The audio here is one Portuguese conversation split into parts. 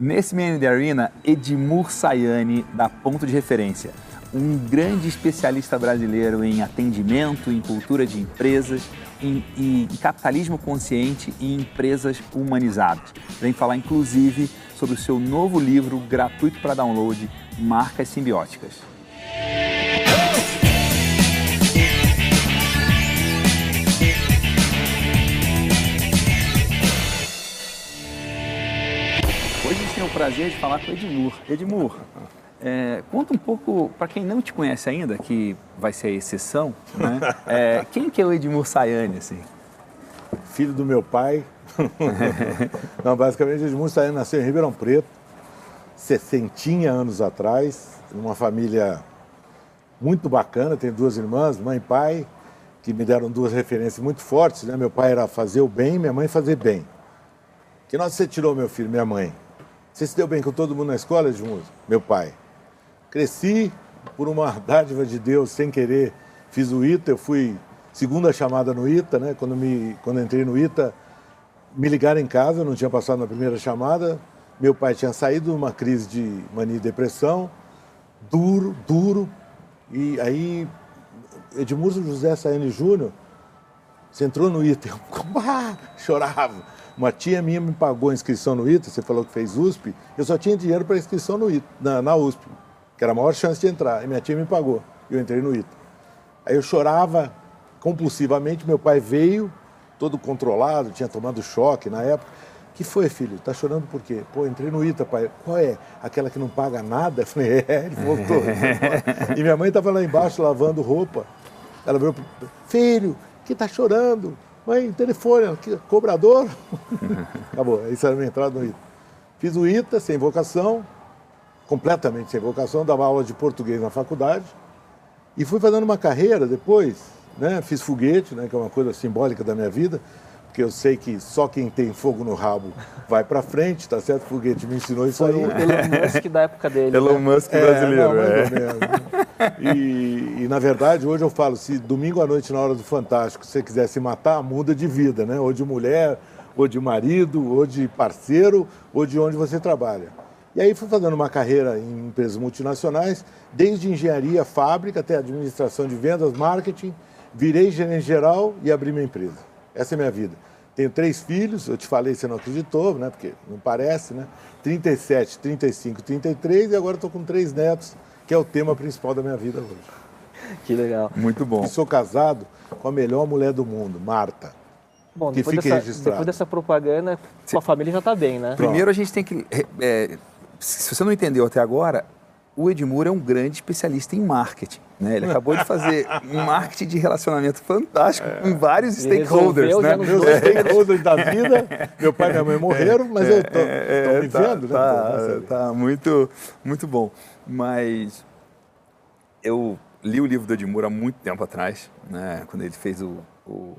Nesse the Arena, Edmur Sayane, da Ponto de Referência, um grande especialista brasileiro em atendimento, em cultura de empresas, em, em, em capitalismo consciente e em empresas humanizadas. Vem falar, inclusive, sobre o seu novo livro gratuito para download, Marcas Simbióticas. O prazer de falar com Edmur. Edmur, é, conta um pouco, para quem não te conhece ainda, que vai ser a exceção, né? É, quem que é o Edmur Sayane, assim? Filho do meu pai. não, basicamente, Edmur Sayane nasceu em Ribeirão Preto, 60 anos atrás, numa família muito bacana, tem duas irmãs, mãe e pai, que me deram duas referências muito fortes, né? Meu pai era fazer o bem, minha mãe fazer bem. Que nós você tirou, meu filho, minha mãe? Você se deu bem com todo mundo na escola, Edmundo? Meu pai. Cresci por uma dádiva de Deus, sem querer. Fiz o ITA, eu fui segunda chamada no ITA, né? Quando, me, quando entrei no ITA, me ligaram em casa, não tinha passado na primeira chamada. Meu pai tinha saído de uma crise de mania e depressão, duro, duro. E aí, Edmurso José Saene Júnior, você entrou no ITA, eu chorava. Uma tia minha me pagou a inscrição no ITA, você falou que fez USP, eu só tinha dinheiro para inscrição no ITA, na, na, USP, que era a maior chance de entrar. E minha tia me pagou, eu entrei no ITA. Aí eu chorava compulsivamente, meu pai veio, todo controlado, tinha tomado choque na época. que foi, filho? Tá chorando por quê? Pô, entrei no ITA, pai. Qual é? Aquela que não paga nada? Eu falei, é, ele voltou. e minha mãe estava lá embaixo lavando roupa. Ela veio, filho, que tá chorando? Mãe, telefone, aqui, cobrador. Acabou, isso era a minha entrada no ITA. Fiz o ITA sem vocação, completamente sem vocação, dava aula de português na faculdade e fui fazendo uma carreira depois, né? Fiz foguete, né? que é uma coisa simbólica da minha vida, porque eu sei que só quem tem fogo no rabo vai para frente, tá certo? Foguete me ensinou isso Foi aí. o Elon Musk da época dele. Elon né? Musk É, brasileiro, não, mais é. E, e, na verdade, hoje eu falo, se domingo à noite, na hora do Fantástico, você quiser se matar, muda de vida, né? Ou de mulher, ou de marido, ou de parceiro, ou de onde você trabalha. E aí fui fazendo uma carreira em empresas multinacionais, desde engenharia, fábrica, até administração de vendas, marketing, virei gerente geral e abri minha empresa. Essa é a minha vida. Tenho três filhos, eu te falei, você não acreditou, né? Porque não parece, né? 37, 35, 33 e agora estou com três netos, que é o tema principal da minha vida hoje. Que legal. Muito bom. E sou casado com a melhor mulher do mundo, Marta. Bom, Que depois fique dessa, registrado. depois dessa propaganda, sua família já está bem, né? Primeiro a gente tem que. é, se você não entendeu até agora, o Edmur é um grande especialista em marketing. Né? Ele acabou de fazer um marketing de relacionamento fantástico com vários Ele stakeholders. Né? Meus dois stakeholders da vida, meu pai e minha mãe morreram, mas eu estou É, me tá, vendo, né? Tá, nossa, tá muito, muito bom. Mas eu li o livro do Edmur há muito tempo atrás, né? quando ele fez o, o-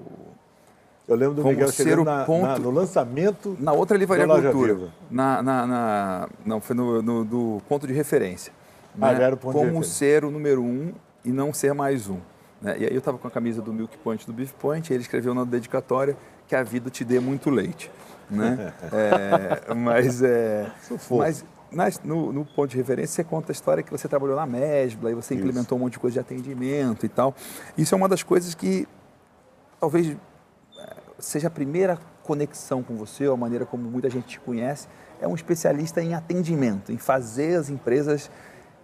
Eu lembro do Como Miguel ser chegando o na- ponto- na- no lançamento. na outra livraria Cultura. Na, na, na- não, foi no, no- do ponto de referência. Ah, né? era o ponto de Como referência. ser o número um e não ser mais um. né? E aí eu estava com a camisa do Milk Point do Beef Point e ele escreveu na dedicatória que a vida te dê muito leite. Né? É, mas é, mas nas- no, no ponto de referência você conta a história que você trabalhou na Mesbla e você Isso. implementou um monte de coisa de atendimento e tal. Isso é uma das coisas que talvez eh, seja a primeira conexão com você, ou a maneira como muita gente te conhece, é um especialista em atendimento, em fazer as empresas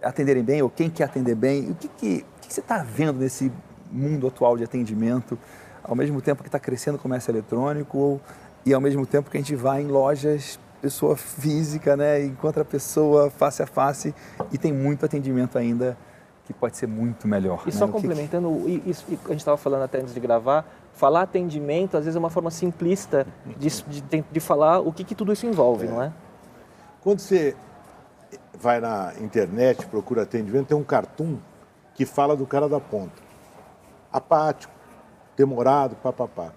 atenderem bem, ou quem quer atender bem. O que, que, o que você está vendo nesse mundo atual de atendimento, ao mesmo tempo que está crescendo o comércio eletrônico, ou- e ao mesmo tempo que a gente vai em lojas, pessoa física, né, encontra a pessoa face a face, e tem muito atendimento ainda que pode ser muito melhor. E né? só O que que- complementando, e- isso que a gente estava falando até antes de gravar, falar atendimento às vezes é uma forma simplista de, de, de falar o que, que tudo isso envolve, não é? Quando você vai na internet, procura atendimento, tem um cartoon que fala do cara da ponta. Apático, demorado, papapá.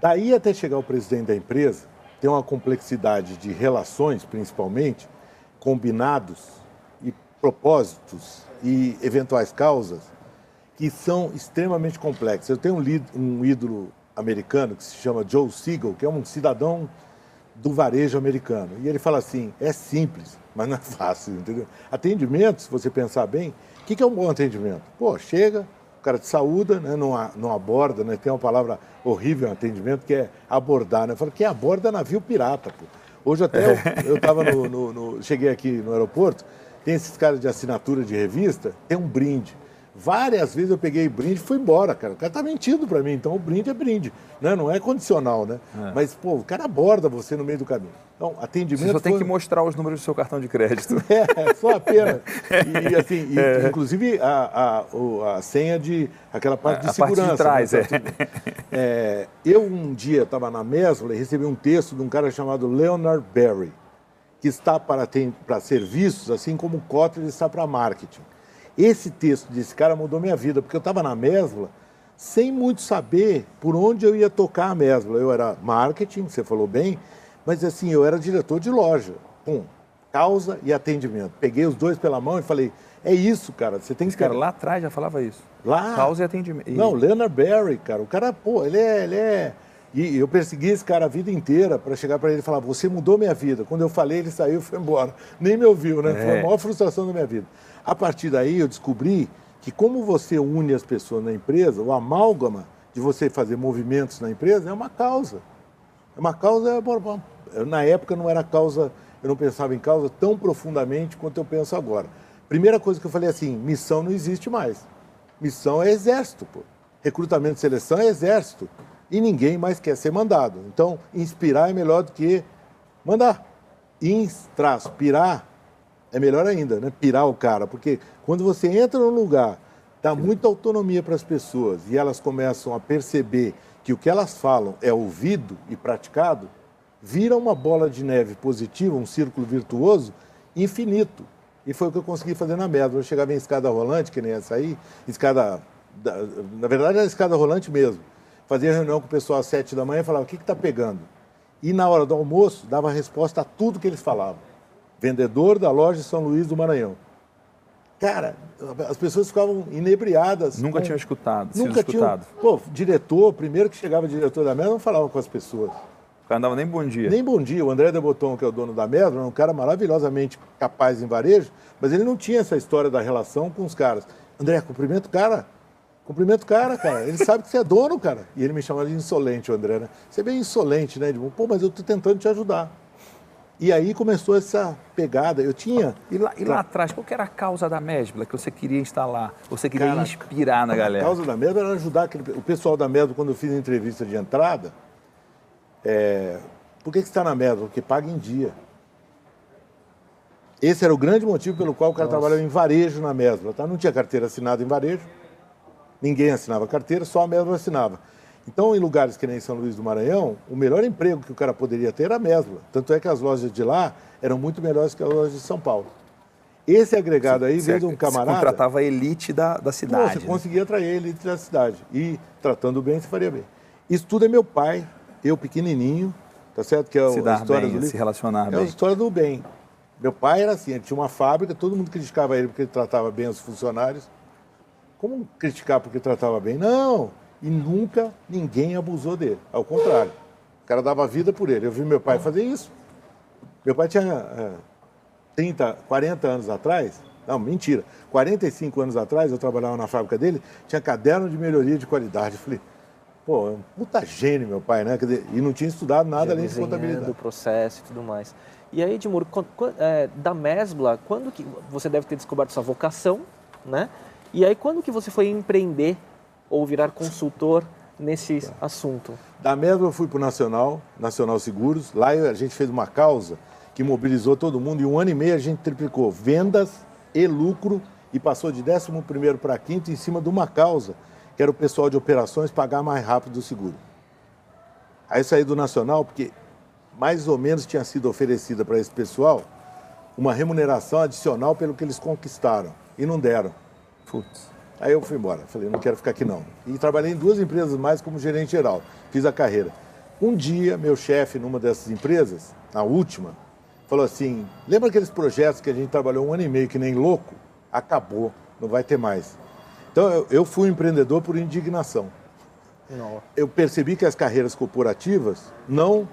Daí até chegar o presidente da empresa, tem uma complexidade de relações, principalmente, combinados e propósitos e eventuais causas que são extremamente complexas. Eu tenho um, ídolo americano que se chama Joe Siegel, que é um cidadão do varejo americano. E ele fala assim: é simples, mas não é fácil, entendeu? Atendimento, se você pensar bem, o que, é um bom atendimento? Pô, chega, cara te saúda, né, não, não aborda, né, tem uma palavra horrível em atendimento que é abordar. Né? Eu falo, quem aborda é navio pirata, pô. Hoje até eu estava no, no, no, Cheguei aqui no aeroporto, tem esses caras de assinatura de revista, tem um brinde. Várias vezes eu peguei brinde e fui embora, cara. O cara tá mentindo para mim, então o brinde é brinde, né? Não é condicional, né? É. Mas, pô, o cara aborda você no meio do caminho. Então, atendimento... Você só tem foi... que mostrar os números do seu cartão de crédito. é, só apenas. E, assim, e, é. inclusive a, a, a, senha de... aquela parte a, de segurança. A parte de trás, né? é. é. Eu, um dia, estava na Mesla e recebi um texto de um cara chamado Leonard Berry, que está para, tem, para serviços, assim como o Kotler está para marketing. Esse texto desse cara mudou minha vida, porque eu estava na Mesbla sem muito saber por onde eu ia tocar a Mesbla. Eu era marketing, você falou bem, mas assim, eu era diretor de loja. Pum, causa e atendimento. Peguei os dois pela mão e falei, é isso, cara, você tem que... Cara lá atrás já falava isso. Lá? Causa e atendimento. Não, Leonard Barry, cara, o cara, pô, ele é... Ele é... E eu persegui esse cara a vida inteira para chegar para ele e falar: Você mudou minha vida. Quando eu falei, ele saiu e foi embora. Nem me ouviu, né? É. Foi a maior frustração da minha vida. A partir daí, eu descobri que, como você une as pessoas na empresa, o amálgama de você fazer movimentos na empresa é uma causa. É uma causa. Na época não era causa, eu não pensava em causa tão profundamente quanto eu penso agora. Primeira coisa que eu falei assim: missão não existe mais. Missão é exército, pô. Recrutamento e seleção é exército. E ninguém mais quer ser mandado. Então, inspirar é melhor do que mandar. Inspirar é melhor ainda, né? Pirar o cara, porque quando você entra num lugar, dá muita autonomia para as pessoas e elas começam a perceber que o que elas falam é ouvido e praticado, vira uma bola de neve positiva, um círculo virtuoso infinito. E foi o que eu consegui fazer na merda. Eu chegava em escada rolante, que nem essa aí, escada. Na verdade, era escada rolante mesmo. Fazia reunião com o pessoal às sete da manhã e falava: o que está pegando? E na hora do almoço, dava resposta a tudo que eles falavam vendedor da loja de São Luís do Maranhão. Cara, as pessoas ficavam inebriadas. Nunca com... tinham escutado, nunca tinham. Pô, diretor, primeiro que chegava diretor da Mesma, não falava com as pessoas. O cara não dava nem bom dia. Nem bom dia. O André de Botton, que é o dono da Mesma, é um cara maravilhosamente capaz em varejo, mas ele não tinha essa história da relação com os caras. André, cumprimento o cara. Cumprimento o cara, cara. Ele sabe que você é dono, cara. E ele me chamava de insolente, o André, né? Você é bem insolente, né? Tipo, Pô, mas eu tô tentando te ajudar. E aí começou essa pegada. Eu tinha. E lá, e lá atrás, qual era a causa da Mesbla que você queria instalar? Você queria inspirar na galera? A causa da Mesbla era ajudar aquele, o pessoal da Mesbla, quando eu fiz a entrevista de entrada. É, por que, que você está na Mesbla? Porque paga em dia. Esse era o grande motivo pelo qual o cara Nossa. trabalhava em varejo na Mesbla. Tá? Não tinha carteira assinada em varejo, ninguém assinava carteira, só a Mesbla assinava. Então, em lugares que nem São Luís do Maranhão, o melhor emprego que o cara poderia ter era a mesma. Tanto é que as lojas de lá eram muito melhores que as lojas de São Paulo. Esse agregado aí veio de um camarada. Você contratava a elite da, da cidade. Pô, você né? conseguia atrair a elite da cidade. E tratando bem, você faria bem. Isso tudo é meu pai, eu pequenininho, tá certo? Que é se a história bem, do se relacionar é bem. É a história do bem. Meu pai era assim, ele tinha uma fábrica, todo mundo criticava ele porque ele tratava bem os funcionários. Como criticar porque tratava bem? Não, e nunca ninguém abusou dele. Ao contrário, o cara dava vida por ele. Eu vi meu pai fazer isso. Meu pai tinha é, 30, 40 anos atrás, não, mentira, 45 anos atrás, eu trabalhava na fábrica dele, tinha caderno de melhoria de qualidade. Eu falei, pô, é um puta gênio meu pai, né? Dizer, e não tinha estudado nada Já além de contabilidade. o processo e tudo mais. E aí, Edmur, é, da Mesbla, quando que você deve ter descoberto sua vocação, né? E aí, quando que você foi empreender ou virar consultor nesse tá. assunto? Da mesma eu fui para o Nacional, Nacional Seguros. Lá a gente fez uma causa que mobilizou todo mundo. E um ano e meio a gente triplicou vendas e lucro e passou de 11 para quinto em cima de uma causa, que era o pessoal de operações pagar mais rápido o seguro. Aí saí do Nacional porque mais ou menos tinha sido oferecida para esse pessoal uma remuneração adicional pelo que eles conquistaram e não deram. Putz. Aí eu fui embora. Falei, não quero ficar aqui não. E trabalhei em duas empresas mais como gerente geral. Fiz a carreira. Um dia, meu chefe numa dessas empresas, na última, falou assim: lembra aqueles projetos que a gente trabalhou um ano e meio que nem louco? Acabou, não vai ter mais. Então eu, eu fui um empreendedor por indignação. Não. Eu percebi que as carreiras corporativas não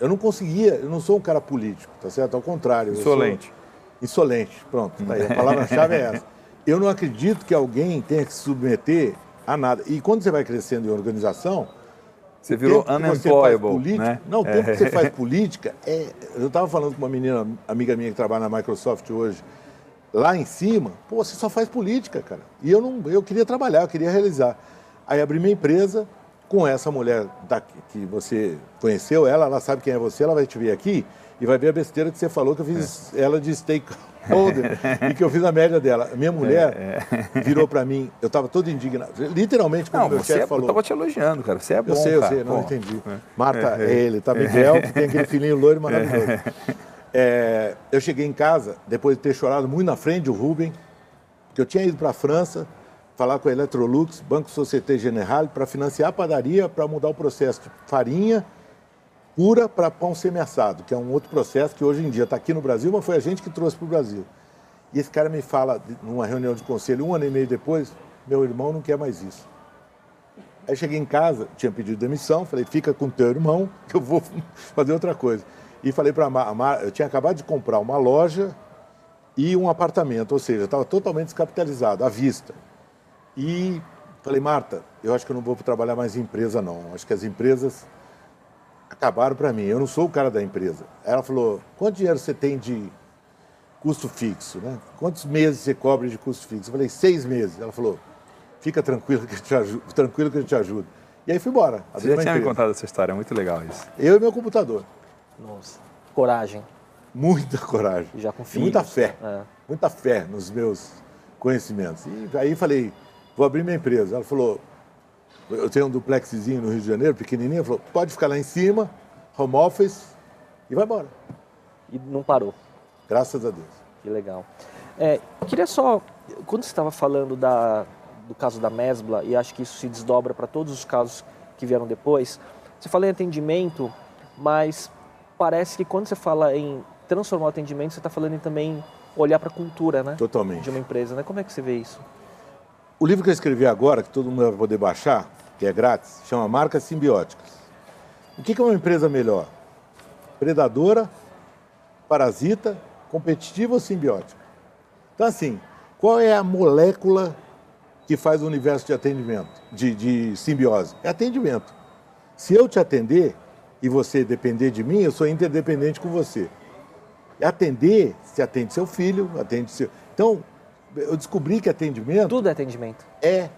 Eu não conseguia, eu não sou um cara político, tá certo? Ao contrário. Insolente. Insolente, pronto. Tá aí, a palavra-chave é essa. Eu não acredito que alguém tenha que se submeter a nada. E quando você vai crescendo em organização, você virou unemployable, política, né? Não, o tempo é. que você faz política, é, eu estava falando com uma menina, amiga minha que trabalha na Microsoft hoje, lá em cima, pô, você só faz política, cara. E eu não, eu queria trabalhar, eu queria realizar. Aí abri minha empresa com essa mulher daqui, que você conheceu, ela, ela sabe quem é você, ela vai te ver aqui e vai ver a besteira que você falou que eu fiz é. ela de stakeholder e que eu fiz a média dela. Minha mulher é, é. virou para mim, eu estava todo indignado, literalmente como não, meu chefe é, falou. Eu estava te elogiando, cara, você é bom, Eu sei, eu sei, não entendi. Marta, é, ele, tá Miguel, que tem aquele filhinho loiro maravilhoso. É, eu cheguei em casa, depois de ter chorado muito na frente do Rubem, que eu tinha ido para a França falar com a Electrolux, Banco Société Générale, para financiar a padaria, para mudar o processo de farinha pura para pão semi-assado, que é um outro processo que hoje em dia está aqui no Brasil, mas foi a gente que trouxe para o Brasil. E esse cara me fala, numa reunião de conselho, um ano e meio depois, meu irmão não quer mais isso. Aí cheguei em casa, tinha pedido demissão, falei, fica com teu irmão, que eu vou fazer outra coisa. E falei para a Mar, eu tinha acabado de comprar uma loja e um apartamento, ou seja, estava totalmente descapitalizado, à vista. E falei, Marta, eu acho que eu não vou trabalhar mais em empresa, não. Acho que as empresas acabaram para mim. Eu não sou o cara da empresa. Ela falou, quanto dinheiro você tem de custo fixo, né? Quantos meses você cobra de custo fixo? Eu falei, seis meses. Ela falou, fica tranquilo que eu te ajudo, tranquilo que eu te ajudo. E aí fui embora. Você já tinha me contado essa história, é muito legal isso. Eu e meu computador. Nossa, coragem. Muita coragem. Já confio. Muita fé. É. Muita fé nos meus conhecimentos. E aí falei, vou abrir minha empresa. Ela falou, eu tenho um duplexzinho no Rio de Janeiro, pequenininho, falou, pode ficar lá em cima, home office, e vai embora. E não parou. Graças a Deus. Que legal. É, queria só, quando você estava falando da, do caso da Mesbla, e acho que isso se desdobra para todos os casos que vieram depois, você fala em atendimento, mas parece que quando você fala em transformar o atendimento, você está falando em também olhar para a cultura, né? Totalmente. De uma empresa, né? Como é que você vê isso? O livro que eu escrevi agora, que todo mundo vai poder baixar, que é grátis, chama Marcas Simbióticas. O que é uma empresa melhor? Predadora, parasita, competitiva ou simbiótica? Então, assim, qual é a molécula que faz o universo de atendimento, de, de simbiose? É atendimento. Se eu te atender e você depender de mim, eu sou interdependente com você. Atender, se atende seu filho, atende seu. Então, eu descobri que atendimento. Tudo é atendimento. É.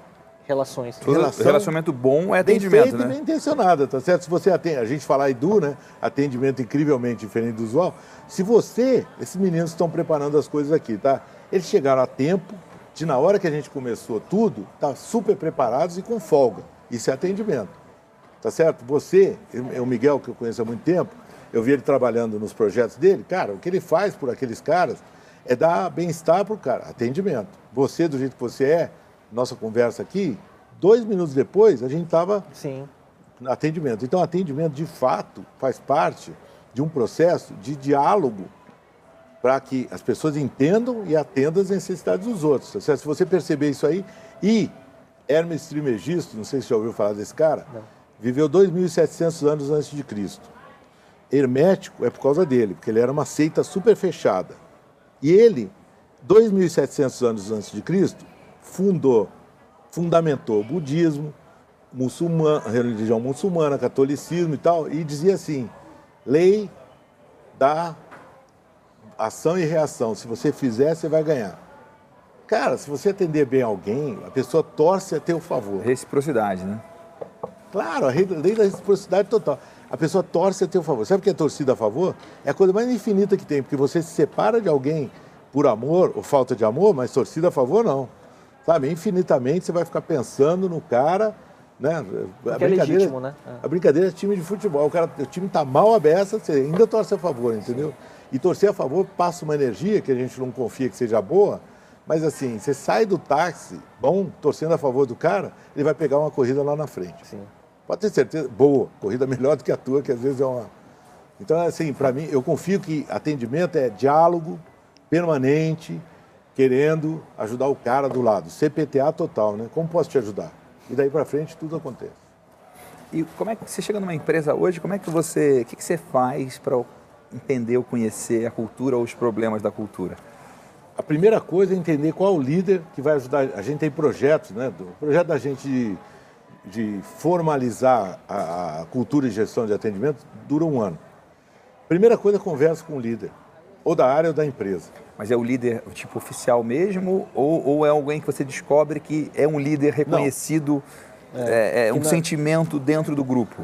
Relações. Relação, relacionamento bom é atendimento. Bem feito né? e bem intencionado, tá certo? Se você atende, a gente fala Edu, né? Atendimento incrivelmente diferente do usual. Se você, esses meninos estão preparando as coisas aqui, tá? Eles chegaram a tempo, de na hora que a gente começou tudo, tá super preparados e com folga. Isso é atendimento. Tá certo? Você, o Miguel, que eu conheço há muito tempo, eu vi ele trabalhando nos projetos dele, cara, o que ele faz por aqueles caras é dar bem-estar para o cara, atendimento. Você, do jeito que você é, nossa conversa aqui, dois minutos depois a gente estava no atendimento. Então, atendimento, de fato, faz parte de um processo de diálogo para que as pessoas entendam e atendam as necessidades dos outros. Tá Se você perceber isso aí, e Hermes Trismegisto, não sei se já ouviu falar desse cara, não. viveu 2.700 anos antes de Cristo. Hermético é por causa dele, porque ele era uma seita super fechada. E ele, 2.700 anos antes de Cristo, fundou, fundamentou o budismo, muçulmano, religião muçulmana, catolicismo e tal, e dizia assim: lei da ação e reação. Se você fizer, você vai ganhar. Cara, se você atender bem alguém, a pessoa torce a teu favor. Reciprocidade, né? Claro, a lei da reciprocidade total a pessoa torce a teu favor. Sabe o que é torcida a favor? É a coisa mais infinita que tem, porque você se separa de alguém por amor ou falta de amor, mas torcida a favor não. Sabe, infinitamente você vai ficar pensando no cara, né? A brincadeira, é legítimo, né? É. A brincadeira é time de futebol. O, cara, o time está mal aberto, você ainda torce a favor, entendeu? Sim. E torcer a favor passa uma energia que a gente não confia que seja boa, mas assim, você sai do táxi, bom, torcendo a favor do cara, ele vai pegar uma corrida lá na frente. Sim. Pode ter certeza, boa, corrida melhor do que a tua, que às vezes é uma. Então, assim, para mim, eu confio que atendimento é diálogo permanente, querendo ajudar o cara do lado. CPTA total, né? Como posso te ajudar? E daí para frente tudo acontece. E como é que você chega numa empresa hoje, como é que você, o que, que você faz para entender ou conhecer a cultura ou os problemas da cultura? A primeira coisa é entender qual é o líder que vai ajudar. A gente tem projetos, né? O projeto da gente de, de formalizar a, a, cultura e gestão de atendimento dura um ano. Primeira coisa, conversa com o líder, ou da área ou da empresa. Mas é o líder tipo oficial mesmo, ou, ou é alguém que você descobre que é um líder reconhecido, é, é, é um sentimento dentro do grupo?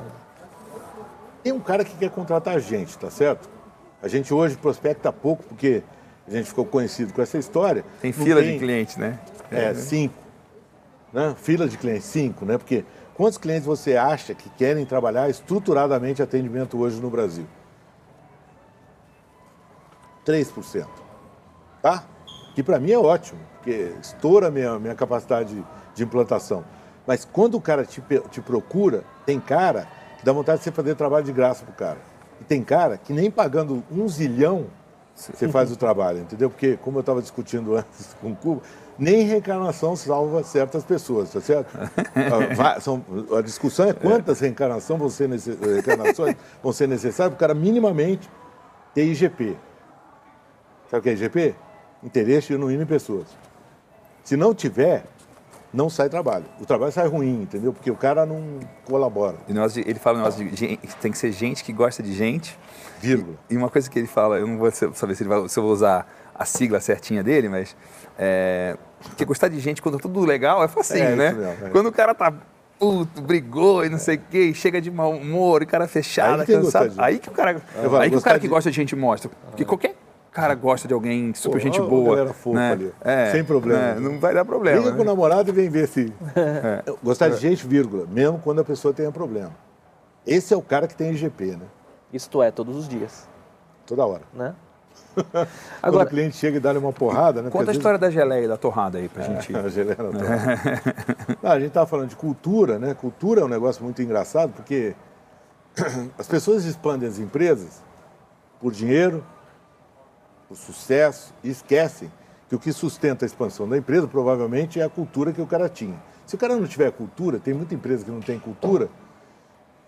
Tem um cara que quer contratar a gente, tá certo? A gente hoje prospecta pouco, porque a gente ficou conhecido com essa história. Tem fila tem, de clientes, né? É, é, cinco. Né? Fila de clientes, cinco, né? Porque quantos clientes você acha que querem trabalhar estruturadamente atendimento hoje no Brasil? 3%. Tá? Que para mim é ótimo, porque estoura a minha, minha capacidade de implantação. Mas quando o cara te, te procura, tem cara que dá vontade de você fazer trabalho de graça pro cara. E tem cara que nem pagando um zilhão você faz o trabalho, entendeu? Porque, como eu estava discutindo antes com o Cuba, nem reencarnação salva certas pessoas, tá certo? Ah, são, a discussão é quantas reencarnações vão ser, reencarnações vão ser necessárias para o cara minimamente ter IGP. Sabe o que é IGP? Interesse genuíno em pessoas. Se não tiver, não sai trabalho. O trabalho sai ruim, entendeu? Porque o cara não colabora. ele fala um negócio de tem que ser gente que gosta de gente Vírgula. E, uma coisa que ele fala, eu não vou saber se, vai, se eu vou usar a sigla certinha dele, mas é, que gostar de gente quando tá tudo legal é facinho, é, né? Mesmo, é. Quando o cara tá puto, brigou e não sei o quê, chega de mau humor, e cara fechado, aí cansado. Aí que o cara, aí que o cara que gosta de gente mostra. Porque ah. qualquer cara gosta de alguém super Pô, gente boa. Galera fofa né? ali. É, Sem problema. É, não vai dar problema. Liga né? com o namorado e vem ver se. É. Gostar de gente, vírgula, mesmo quando a pessoa tenha problema. Esse é o cara que tem IGP, né? Isto é, todos os dias. Toda hora. Né? Agora, Quando o cliente chega e dá-lhe uma porrada, né? Conta a história vezes... da geleia e da torrada aí pra é, gente. A geleia da torrada. Não, a gente estava falando de cultura, né? Cultura é um negócio muito engraçado, porque as pessoas expandem as empresas por dinheiro, por sucesso, e esquecem que o que sustenta a expansão da empresa provavelmente é a cultura que o cara tinha. Se o cara não tiver cultura, tem muita empresa que não tem cultura,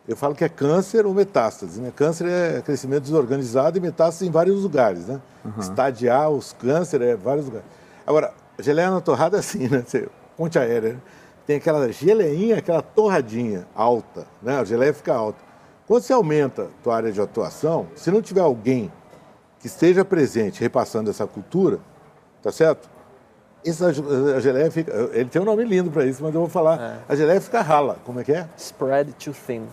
eu falo que é câncer ou metástase. Né? Câncer é crescimento desorganizado e metástase em vários lugares. Né? Uhum. Estadiar os câncer é vários lugares. Agora, geleia na torrada é assim, né? Você, ponte aérea, né? tem aquela geleinha, aquela torradinha alta, né? A geleia fica alta. Quando você aumenta a tua área de atuação, se não tiver alguém que esteja presente repassando essa cultura, tá certo? Essa a geleia fica. Ele tem um nome lindo para isso, mas eu vou falar. É. A geleia fica rala. Como é que é? Spread too thin.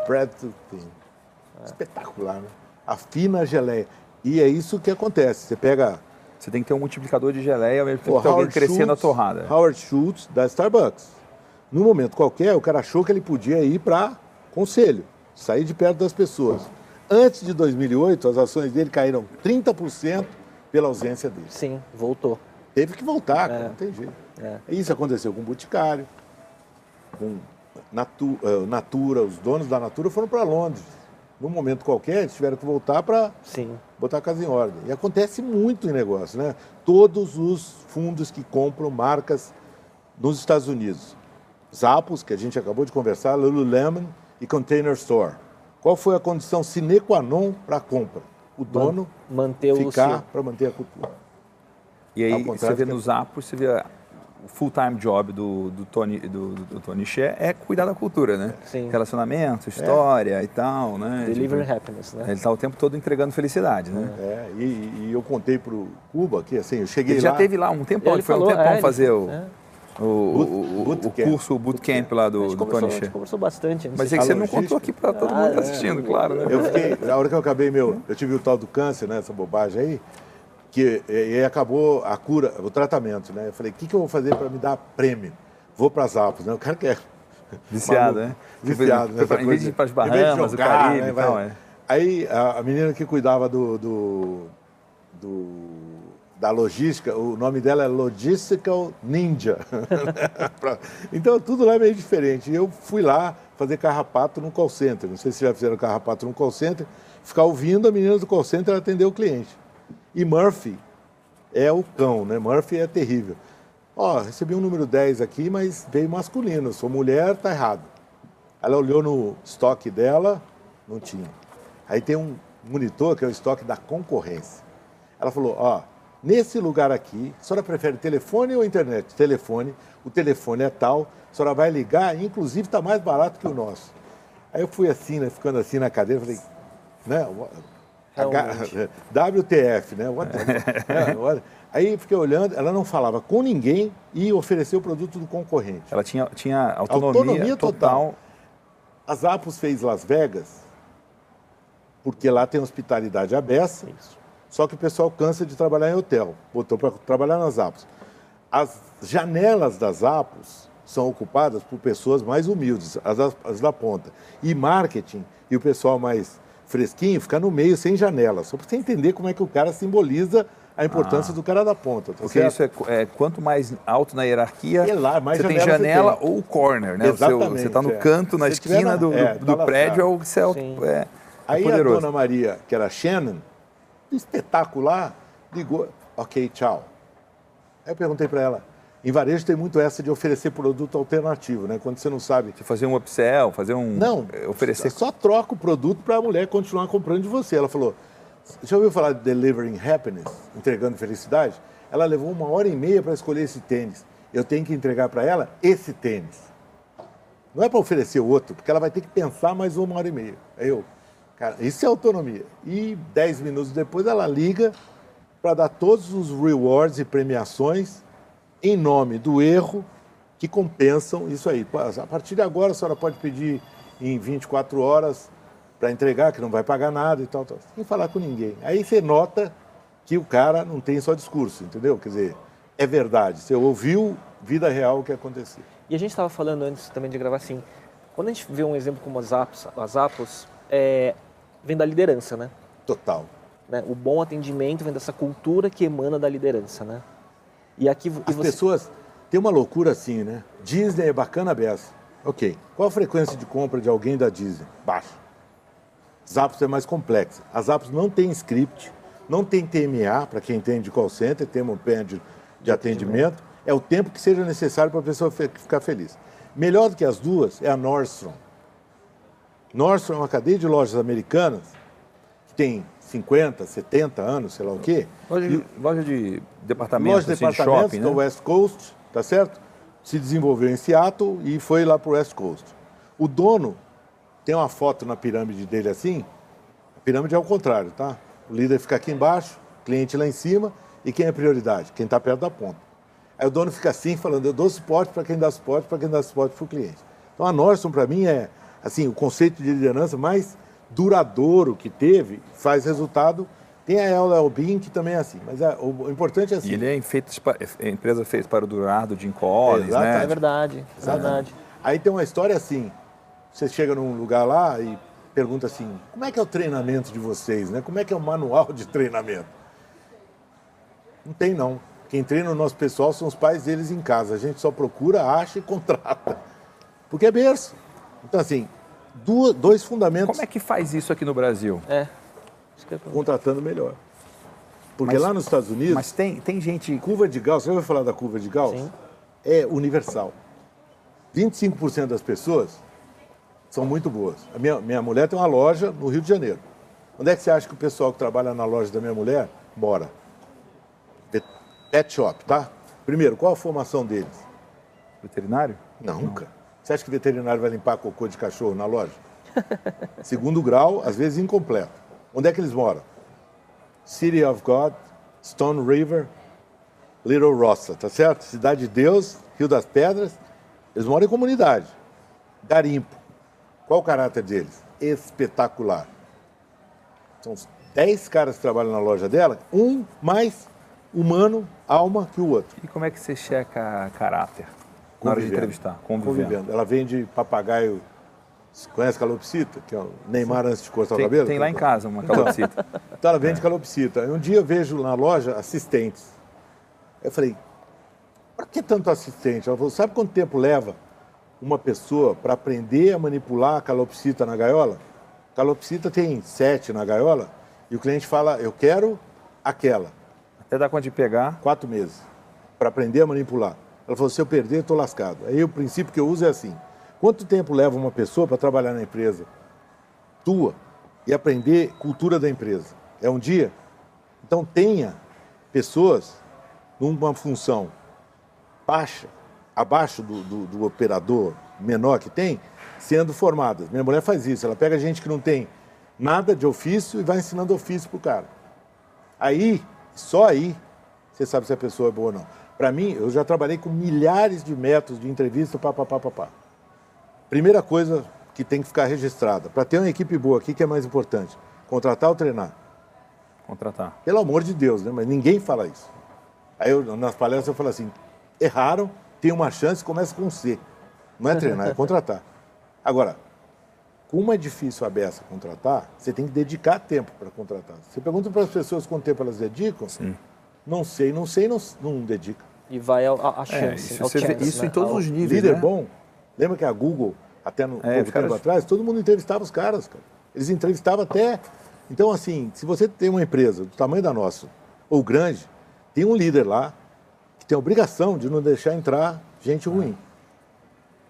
Spread too thin. É. Espetacular, né? Afina a geleia. E é isso que acontece. Você pega. Você tem que ter um multiplicador de geleia, mesmo tem que ter alguém crescendo a torrada. Howard Schultz, da Starbucks. No momento qualquer, o cara achou que ele podia ir para conselho, sair de perto das pessoas. Antes de 2008, as ações dele caíram 30% pela ausência dele. Sim, voltou. Teve que voltar, é. não tem jeito. É. Isso aconteceu com o Boticário, com Natu, uh, Natura, os donos da Natura foram para Londres. Num momento qualquer, eles tiveram que voltar para botar a casa em ordem. E acontece muito em negócio, né? Todos os fundos que compram marcas nos Estados Unidos. Zappos, que a gente acabou de conversar, Lululemon e Container Store. Qual foi a condição sine qua non para a compra? O dono manter ficar para manter a cultura. E aí, você vê nos Zappos, você vê o full-time job do, do Tony do, do Tony Xé é cuidar da cultura, né? Sim. Relacionamento, história é. e tal, né? Deliver tipo, happiness, né? Ele está o tempo todo entregando felicidade, né? É, e, e eu contei para o Cuba que assim, eu cheguei ele lá... já teve lá um tempão, ele foi falou, um tempão é, fazer o... É. O, o, o, o, curso, o bootcamp lá do, do Tony. A gente conversou bastante. Mas é que você não contou aqui para todo mundo que está ah, assistindo, é. claro. Né? Eu fiquei, na hora que eu acabei meu, eu tive o tal do câncer, né, essa bobagem aí, que e aí acabou a cura, o tratamento, né? Eu falei, o que, que eu vou fazer para me dar prêmio? Vou para as Alpes, né? O cara quer. Viciado, né? Viciado, né? Em vez de ir para as Bahamas, o Caribe né? e tal, é. Aí a, a, menina que cuidava do, do, do, da logística, o nome dela é Logistical Ninja. então tudo lá é meio diferente. Eu fui lá fazer carrapato no call center. Não sei se já fizeram carrapato no call center. Ficar ouvindo a menina do call center atender o cliente. E Murphy é o cão, né? Murphy é terrível. Ó, recebi um número 10 aqui, mas veio masculino. Sou mulher, tá errado. Ela olhou no estoque dela, não tinha. Aí tem um monitor que é o estoque da concorrência. Ela falou, ó, nesse lugar aqui, a senhora prefere telefone ou internet? Telefone, o telefone é tal, a senhora vai ligar, inclusive está mais barato que o nosso. Aí eu fui assim, né, ficando assim na cadeira, falei, né, H, WTF, né? What, what, aí fiquei olhando, ela não falava com ninguém e ofereceu o produto do concorrente. Ela tinha, tinha autonomia, autonomia total. total. A Zappos fez Las Vegas, porque lá tem hospitalidade aberta, Isso. Só que o pessoal cansa de trabalhar em hotel, botou para trabalhar nas Zappos. As janelas das Zappos são ocupadas por pessoas mais humildes, as, as da ponta. E marketing, e o pessoal mais fresquinho, fica no meio, sem janela. Só para você entender como é que o cara simboliza a importância ah, do cara da ponta. Tá porque certo? isso é, é, quanto mais alto na hierarquia, é lá, mais você tem janela você tem. ou corner, né? Exatamente, você está no é. canto, na esquina na, do, é, do, tá prédio, é o que você é, Aí a dona Maria, que era Shannon, espetacular, ligou, ok, tchau. Aí eu perguntei para ela, em varejo tem muito essa de oferecer produto alternativo, né? Quando você não sabe. De fazer um upsell, fazer um. Não, oferecer. Só troca o produto para a mulher continuar comprando de você. Ela falou: já ouviu falar de delivering happiness, entregando felicidade? Ela levou uma hora e meia para escolher esse tênis. Eu tenho que entregar para ela esse tênis. Não é para oferecer outro, porque ela vai ter que pensar mais uma hora e meia. Aí eu, cara, isso é autonomia. E dez minutos depois ela liga para dar todos os rewards e premiações em nome do erro que compensam isso aí. A partir de agora, a senhora pode pedir em 24 horas para entregar, que não vai pagar nada e tal, tal, sem falar com ninguém. Aí você nota que o cara não tem só discurso, entendeu? Quer dizer, é verdade. Você ouviu vida real o que aconteceu. E a gente estava falando antes também de gravar assim, quando a gente vê um exemplo como as apps, as apps é, vem da liderança, né? Total. Né? O bom atendimento vem dessa cultura que emana da liderança, né? E aqui As você... pessoas têm uma loucura assim, né? Disney é bacana beça. Ok. Qual a frequência de compra de alguém da Disney? Baixa. Zappos é mais complexa. A Zappos não tem script, não tem TMA, para quem entende de call center, tem um pen de, de atendimento. É o tempo que seja necessário para a pessoa ficar feliz. Melhor do que as duas é a Nordstrom. Nordstrom é uma cadeia de lojas americanas que tem 50, 70 anos, sei lá o quê. Loja de, loja de departamentos, loja de assim, departamentos de shopping, né? West Coast, tá certo? Se desenvolveu em Seattle e foi lá para o West Coast. O dono tem uma foto na pirâmide dele assim, a pirâmide é o contrário, tá? O líder fica aqui embaixo, cliente lá em cima, e quem é prioridade? Quem está perto da ponta. Aí o dono fica assim, falando, eu dou suporte para quem dá suporte, para quem dá suporte para o cliente. Então a Nordstrom, para mim, é assim, o conceito de liderança mais duradouro que teve, faz resultado. Tem a El Bean, que também é assim, mas é, o, o, importante é assim. E ele é feito, é empresa feita para o durar do Jim Collins, é, né? É verdade, é verdade. Aí tem uma história assim, você chega num lugar lá e pergunta assim, como é que é o treinamento de vocês, né? Como é que é o manual de treinamento? Não tem não. Quem treina o nosso pessoal são os pais deles em casa. A gente só procura, acha e contrata. Porque é berço. Então assim, duas, dois fundamentos. Como é que faz isso aqui no Brasil? É. Contratando melhor. Porque mas, lá nos Estados Unidos. Mas tem, tem gente. Curva de Gauss, você vai falar da curva de Gauss? Sim. É universal. 25% das pessoas são muito boas. A minha, minha mulher tem uma loja no Rio de Janeiro. Onde é que você acha que o pessoal que trabalha na loja da minha mulher mora? Pet shop, tá? Primeiro, qual a formação deles? Veterinário? Nunca. Não. Você acha que o veterinário vai limpar cocô de cachorro na loja? Segundo grau, às vezes incompleto. Onde é que eles moram? City of God, Stone River, Little Rossa, tá certo? Cidade de Deus, Rio das Pedras. Eles moram em comunidade. Garimpo. Qual o caráter deles? Espetacular. São 10 caras que trabalham na loja dela, um mais humano, alma que o outro. E como é que você checa caráter? Na hora de entrevistar, convivendo. convivendo. Ela vende papagaio. Você conhece calopsita? Que é o Neymar antes de cortar tem, o cabelo? Tem lá em casa uma calopsita. então ela vende é. calopsita. Um dia eu vejo na loja assistentes. Eu falei, para que tanto assistente? Ela falou, sabe quanto tempo leva uma pessoa para aprender a manipular a calopsita na gaiola? calopsita tem sete na gaiola e o cliente fala, eu quero aquela. Até dar conta de pegar? Quatro meses, para aprender a manipular. Ela falou: se eu perder, estou lascado. Aí o princípio que eu uso é assim: Quanto tempo leva uma pessoa para trabalhar na empresa tua e aprender cultura da empresa? É um dia? Então tenha pessoas numa função baixa, abaixo do, do, do operador menor que tem, sendo formadas. Minha mulher faz isso, ela pega gente que não tem nada de ofício e vai ensinando ofício para o cara. Aí, só aí, você sabe se a pessoa é boa ou não. Para mim, eu já trabalhei com milhares de métodos de entrevista, pá, pá, pá, pá, pá. Primeira coisa que tem que ficar registrada, para ter uma equipe boa, o que é mais importante? Contratar ou treinar? Contratar. Pelo amor de Deus, né? Mas ninguém fala isso. Aí eu, nas palestras eu falo assim, erraram, tem uma chance, começa com C. Não é treinar, é contratar. Agora, como é difícil a beça contratar, você tem que dedicar tempo para contratar. Você pergunta para as pessoas quanto tempo elas dedicam, Sim. Não sei, não sei, não, não dedica. E vai a, a É, chance. isso ao você vê chance, isso né? em todos Ao- os níveis, Líder né? bom, lembra que a Google, até no É, pouco tempo atrás, todo mundo entrevistava os caras, cara. Eles entrevistavam até. Então, assim, se você tem uma empresa do tamanho da nossa, ou grande, tem um líder lá que tem a obrigação de não deixar entrar gente ruim.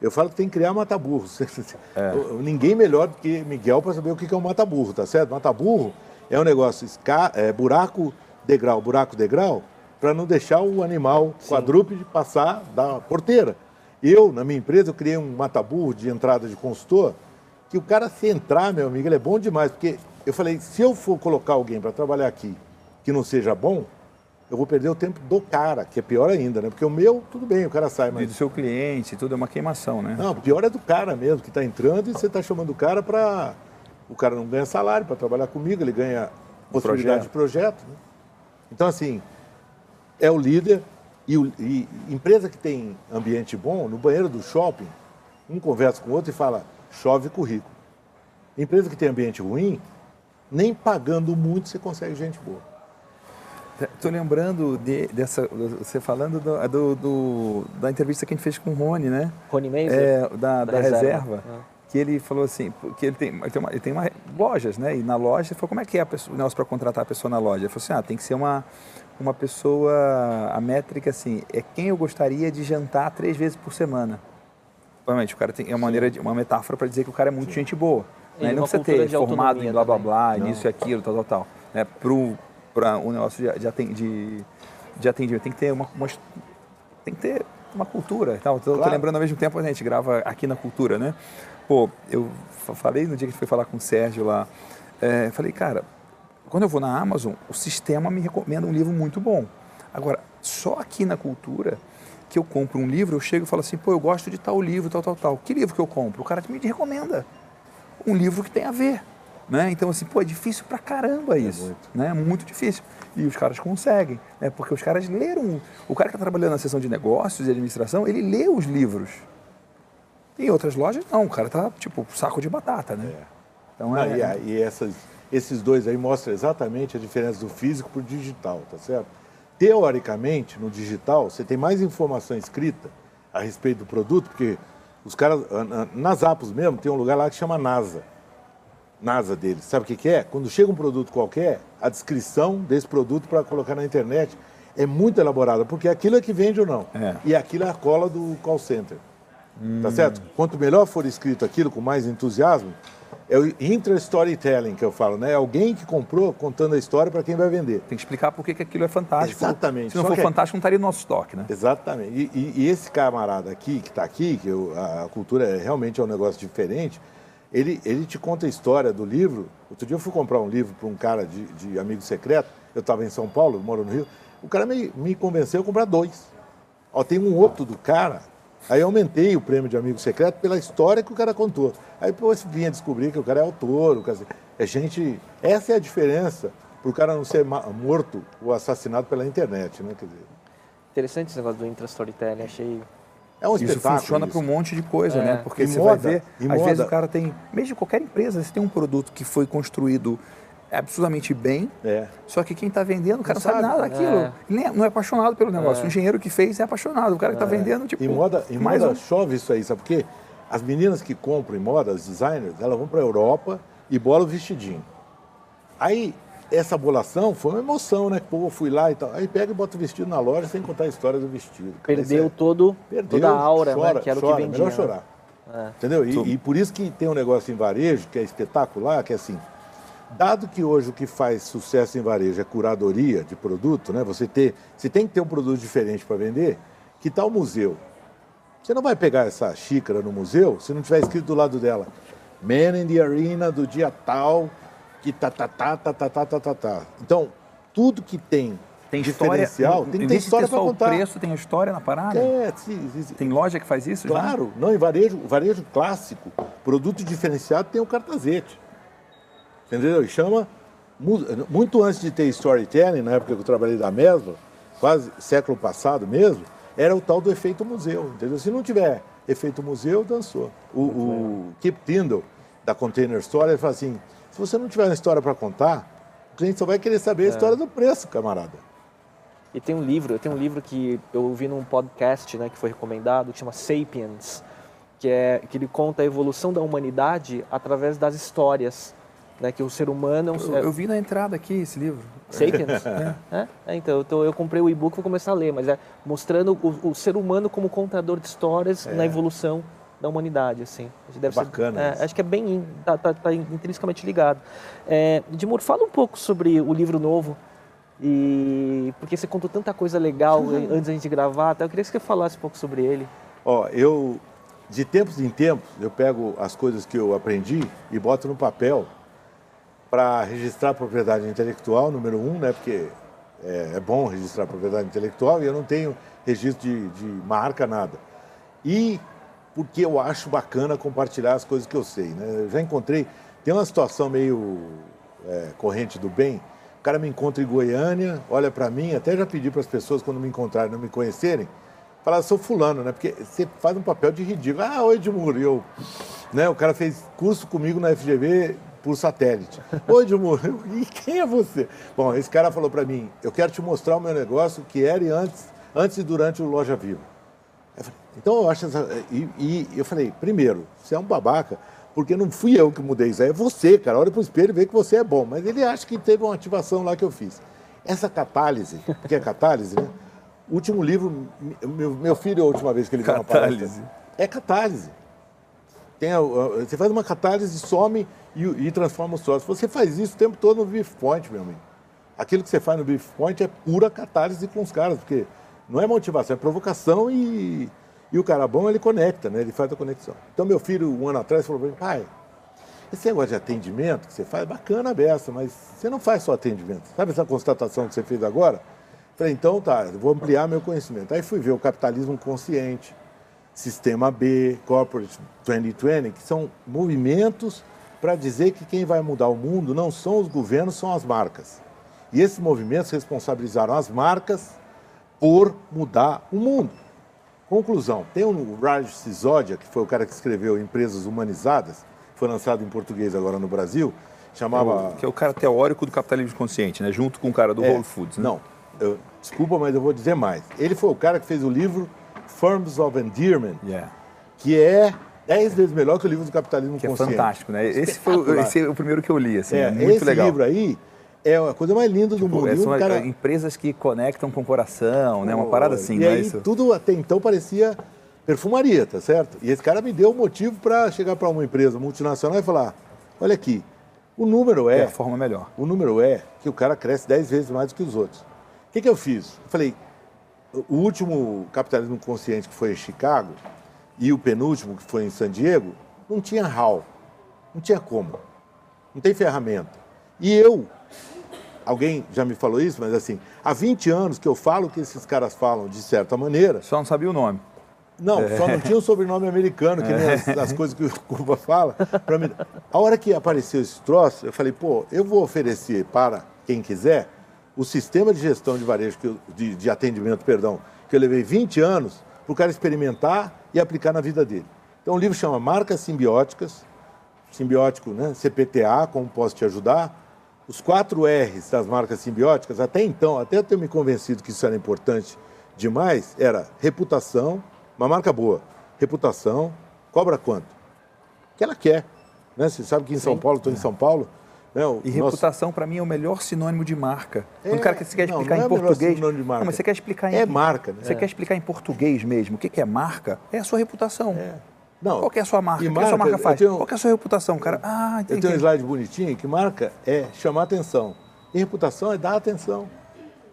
Eu falo que tem que criar mata-burro. É. Ninguém melhor do que Miguel para saber o que é um mata-burro, tá certo? Mata-burro é um negócio, esca... é, buraco, degrau, buraco, degrau, para não deixar o animal quadrúpede passar da porteira. Eu, na minha empresa, eu criei um mata-burro de entrada de consultor, que o cara, se entrar, meu amigo, ele é bom demais, porque eu falei, se eu for colocar alguém para trabalhar aqui que não seja bom, eu vou perder o tempo do cara, que é pior ainda, né? Porque o meu, tudo bem, o cara sai, E mas do seu cliente, tudo é uma queimação, né? não, pior é do cara mesmo, que está entrando e você está chamando o cara para. O cara não ganha salário para trabalhar comigo, ele ganha possibilidade projeto. de projeto. né? Então, assim, é o líder e, o- e empresa que tem ambiente bom, no banheiro do shopping, um conversa com o outro e fala, chove currículo. Empresa que tem ambiente ruim, nem pagando muito você consegue gente boa. Tô lembrando de- dessa, você falando do, do- do- da entrevista que a gente fez com o Rony, né? Rony Meiser? É, da, Da da reserva. reserva. Ah. Que ele falou assim, que ele tem, ele tem, uma, ele tem uma- lojas, né? E na loja, ele falou, como é que é a pessoa, o negócio para contratar a pessoa na loja? Ele falou assim, ah, tem que ser uma, uma pessoa, a métrica assim, é quem eu gostaria de jantar três vezes por semana. Provavelmente, o cara tem é uma maneira de, uma metáfora para dizer que o cara é muito gente boa. Né? Ele uma não precisa ter formado em blá blá blá, Não. nisso e aquilo, tal, tal, tal. Né? Para um negócio de, de, de, atendimento. Tem que ter uma, uma tem que ter uma cultura. e tô Claro. lembrando ao mesmo tempo, a gente grava aqui na cultura, né? Pô, eu fa- falei no dia que foi falar com o Sérgio lá, é, falei, cara, quando eu vou na Amazon, o sistema me recomenda um livro muito bom. Agora, só aqui na cultura que eu compro um livro, eu chego e falo assim, pô, eu gosto de tal livro, tal, tal, tal. Que livro que eu compro? O cara me recomenda um livro que tem a ver. Né? Então, assim, pô, é difícil pra caramba isso. muito. né? Muito difícil. E os caras conseguem, né? porque os caras leram. O cara que está trabalhando na seção de negócios e administração, ele lê os livros. Em outras lojas, não. O cara tá, tipo, saco de batata, né? Então, Ah, é, e a- e essas- esses dois aí mostram exatamente a diferença do físico para o digital, tá certo? Teoricamente, no digital, você tem mais informação escrita a respeito do produto, porque os caras, ah, ah, nas Apos mesmo, tem um lugar lá que chama NASA. NASA deles. Sabe o que, que é? Quando chega um produto qualquer, a descrição desse produto para colocar na internet é muito elaborada, porque aquilo é que vende ou não. É. E aquilo é a cola do call center. Tá certo? Quanto melhor for escrito aquilo, com mais entusiasmo, é o intra-storytelling que eu falo, né? É alguém que comprou contando a história para quem vai vender. Tem que explicar por que aquilo é fantástico. Exatamente. Se não Só for que- fantástico, não estaria no nosso estoque, né? Exatamente. E, e- e esse camarada aqui, que está aqui, que eu- a, cultura é, realmente é um negócio diferente, ele, ele te conta a história do livro. Outro dia eu fui comprar um livro para um cara de, de amigo secreto, eu estava em São Paulo, moro no Rio, o cara me, me convenceu a comprar dois. Ó, tem um outro do cara, aí eu aumentei o prêmio de amigo secreto pela história que o cara contou. Aí depois vinha descobrir que o cara é autor, o cara, é gente... Essa é a diferença para o cara não ser morto ou assassinado pela internet, né? Quer dizer, Interessante esse negócio do intra-storytelling, achei... é um Isso funciona para um monte de coisa, É. né? Porque E você moda, vai ver, às moda. vezes o cara tem, mesmo qualquer empresa, você tem um produto que foi construído absolutamente bem, É. só que quem está vendendo, o cara não, sabe sabe. nada daquilo. É. Ele é- não é apaixonado pelo negócio. O engenheiro que fez é apaixonado. O cara que está vendendo, tipo. Em moda, em mais moda um. chove isso aí, sabe por quê? As meninas que compram em moda, as designers, elas vão para a Europa e bolam o vestidinho. Aí, essa bolação foi uma emoção, né? Pô, fui lá e tal. Aí pega e bota o vestido na loja sem contar a história do vestido. cara. Perdeu Isso todo, é- perdeu, toda a aura, chora, né? Que era chora, o que vendia. Melhor né? chorar. É. Entendeu? E, e, por isso que tem um negócio em varejo que é espetacular, que é assim, dado que hoje o que faz sucesso em varejo é curadoria de produto, né? Você, ter, você tem que ter um produto diferente para vender, que tal o museu? Você não vai pegar essa xícara no museu se não tiver escrito do lado dela Man in the Arena do dia tal, que tá, tá, tá, tá, tá, tá, tá, tá, tá. Então, tudo que tem tem diferencial, história, tem que ter história para contar. o preço, tem a história na parada? É, sim, sim, sim. Tem loja que faz isso? Claro, já? não, em varejo, varejo clássico, produto diferenciado tem o cartazete. Entendeu? E chama, muito antes de ter storytelling, na época que eu trabalhei da mesma, quase século passado mesmo, era o tal do efeito museu, entendeu? Se não tiver efeito museu, dançou. O, o Kip Tindall, da Container Store, ele fala assim, se você não tiver uma história para contar, o cliente só vai querer saber a é. história do preço, camarada. E tem um livro, tem um livro que eu ouvi num podcast, né, que foi recomendado, que chama Sapiens, que é que ele conta a evolução da humanidade através das histórias, né, que o ser humano é um, eu, eu vi na entrada aqui esse livro. Sapiens? é. É? É, então, eu, tô, eu comprei o e-book, vou começar a ler, mas é mostrando o, o ser humano como contador de histórias é. na evolução da humanidade, assim. Deve Bacana. Ser, é, acho que é bem, tá, tá, tá intrinsecamente ligado. É, Dimur, fala um pouco sobre o livro novo e porque você contou tanta coisa legal antes da gente gravar, então eu queria que você falasse um pouco sobre ele. Ó, eu de tempos em tempos eu pego as coisas que eu aprendi e boto no papel para registrar propriedade intelectual, número um, né? Porque é, é, bom registrar propriedade intelectual e eu não tenho registro de, de marca, nada. E porque eu acho bacana compartilhar as coisas que eu sei, né? Eu já encontrei, tem uma situação meio é, corrente do bem, o cara me encontra em Goiânia, olha para mim, até já pedi para as pessoas quando me encontrarem, não me conhecerem, falar, sou fulano, né? Porque você faz um papel de ridículo. Ah, oi, Edmuro, eu... Né? O cara fez curso comigo na FGV por satélite. Oi, Edmuro, e quem é você? Bom, esse cara falou para mim, eu quero te mostrar o meu negócio que era antes, antes e durante o Loja Viva. Eu falei, então eu acho... Essa... E, e eu falei, primeiro, você é um babaca, porque não fui eu que mudei isso aí, é você, cara. Olha para o espelho e vê que você é bom. Mas ele acha que teve uma ativação lá que eu fiz. Essa catálise, que é catálise, né? O último livro, meu, meu filho, a última vez que ele viu uma palestra, é catálise. Tem a, você faz uma catálise, some e, e transforma o sócio. Você faz isso o tempo todo no Beef Point, meu amigo. Aquilo que você faz no Beef Point é pura catálise com os caras, porque não é motivação, é provocação e e o cara bom, ele conecta, né? ele faz a conexão. Então, meu filho, um ano atrás, falou para mim, pai, esse negócio de atendimento que você faz, bacana a beça, mas você não faz só atendimento. Sabe essa constatação que você fez agora? Falei, então tá, vou ampliar meu conhecimento. Aí fui ver o capitalismo consciente, Sistema B, Corporate 2020, que são movimentos para dizer que quem vai mudar o mundo não são os governos, são as marcas. E esses movimentos responsabilizaram as marcas por mudar o mundo. Conclusão, tem o Raj Sisodia, que foi o cara que escreveu Empresas Humanizadas, foi lançado em português agora no Brasil, chamava... Que é o cara teórico do capitalismo consciente, né? junto com o cara do é, Whole Foods. Né? Não, eu, desculpa, mas eu vou dizer mais. Ele foi o cara que fez o livro Firms of Endearment, yeah. que é dez vezes melhor que o livro do capitalismo que é consciente. É fantástico, né? Esse foi esse é o primeiro que eu li, assim, é, é muito esse legal. Esse livro aí é a coisa mais linda do tipo, mundo. São cara... empresas que conectam com o coração, né? Uma parada assim, e não é aí, isso? Tudo até então parecia perfumaria, tá certo? E esse cara me deu um motivo para chegar para uma empresa multinacional e falar: olha aqui, o número é. É a forma melhor. O número é que o cara cresce 10 vezes mais do que os outros. O que, que eu fiz? Eu falei: o último capitalismo consciente que foi em Chicago e o penúltimo que foi em San Diego, não tinha how, não tinha como, não tem ferramenta. E eu alguém já me falou isso, mas assim, há 20 anos que eu falo que esses caras falam de certa maneira. Só não sabia o nome. Não, é. só não tinha o um sobrenome americano, que nem as, as coisas que o Cuba fala. Mim. A hora que apareceu esse troço, eu falei, pô, eu vou oferecer para quem quiser o sistema de gestão de varejo, eu, de, de atendimento, perdão, que eu levei 20 anos para o cara experimentar e aplicar na vida dele. Então o livro chama Marcas Simbióticas, simbiótico, né? CPTA, como posso te ajudar, os quatro R's das marcas simbióticas, até então, até eu ter me convencido que isso era importante demais, era reputação, uma marca boa, reputação, cobra quanto? Que ela quer. Né? Você sabe que em Sim. São Paulo, estou em São Paulo. Né? e nosso... reputação, para mim, é o melhor sinônimo de marca. É, Quando o cara quer, você quer explicar não, não em é português. De marca. Não, mas você quer explicar em. É marca, né? Você quer explicar em português mesmo o que é marca? É a sua reputação. É. Não. Qual que é a sua marca? E O que a sua marca, marca faz? eu tenho- Qual que é a sua reputação, cara? Ah, Eu entendi. tenho um slide bonitinho que marca é chamar atenção. E reputação é dar atenção.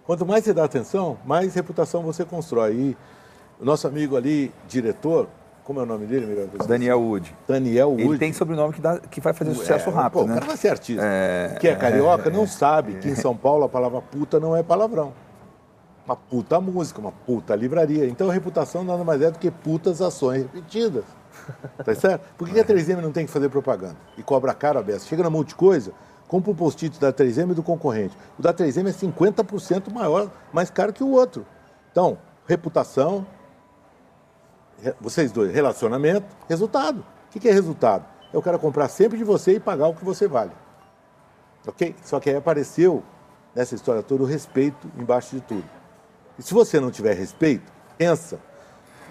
Quanto mais você dá atenção, mais reputação você constrói. E o nosso amigo ali, diretor, como é o nome dele, Miguel? Daniel Wood. Daniel Wood. Ele tem sobrenome que, dá, que vai fazer sucesso É, rápido, pô, né? O cara vai ser artista. É, que é carioca, não sabe que em São Paulo a palavra puta não é palavrão. Uma puta música, uma puta livraria. Então a reputação nada mais é do que putas ações repetidas. Tá certo? Por que que a 3M não tem que fazer propaganda? E cobra caro a beça? Chega na Multicoisa, compra um post-it da 3M e do concorrente. O da 3M é 50% maior, mais caro que o outro. Então, reputação, re- vocês dois, relacionamento, resultado. O que é resultado? É o cara comprar sempre de você e pagar o que você vale. Ok? Só que aí apareceu, nessa história toda, o respeito embaixo de tudo. E se você não tiver respeito, pensa.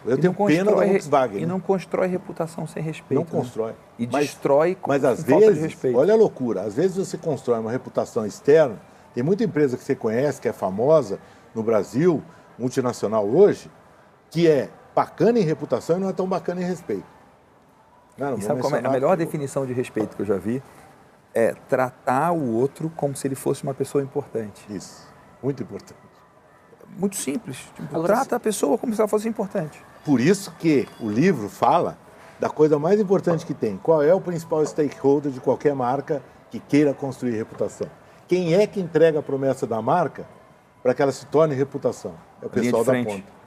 Eu E tenho pena da Volkswagen. E não constrói reputação sem respeito. Não né? constrói. E Mas- destrói com, Mas às vezes, olha a loucura, às vezes você constrói uma reputação externa, tem muita empresa que você conhece, que é famosa no Brasil, multinacional hoje, que é bacana em reputação e não é tão bacana em respeito. Não, não E sabe como é? A melhor porque- definição de respeito que eu já vi é tratar o outro como se ele fosse uma pessoa importante. Isso, muito importante. Muito simples. Tipo, Agora, trata a pessoa como se ela fosse importante. Por isso que o livro fala da coisa mais importante que tem. Qual é o principal stakeholder de qualquer marca que queira construir reputação? Quem é que entrega a promessa da marca para que ela se torne reputação? É o pessoal da ponta.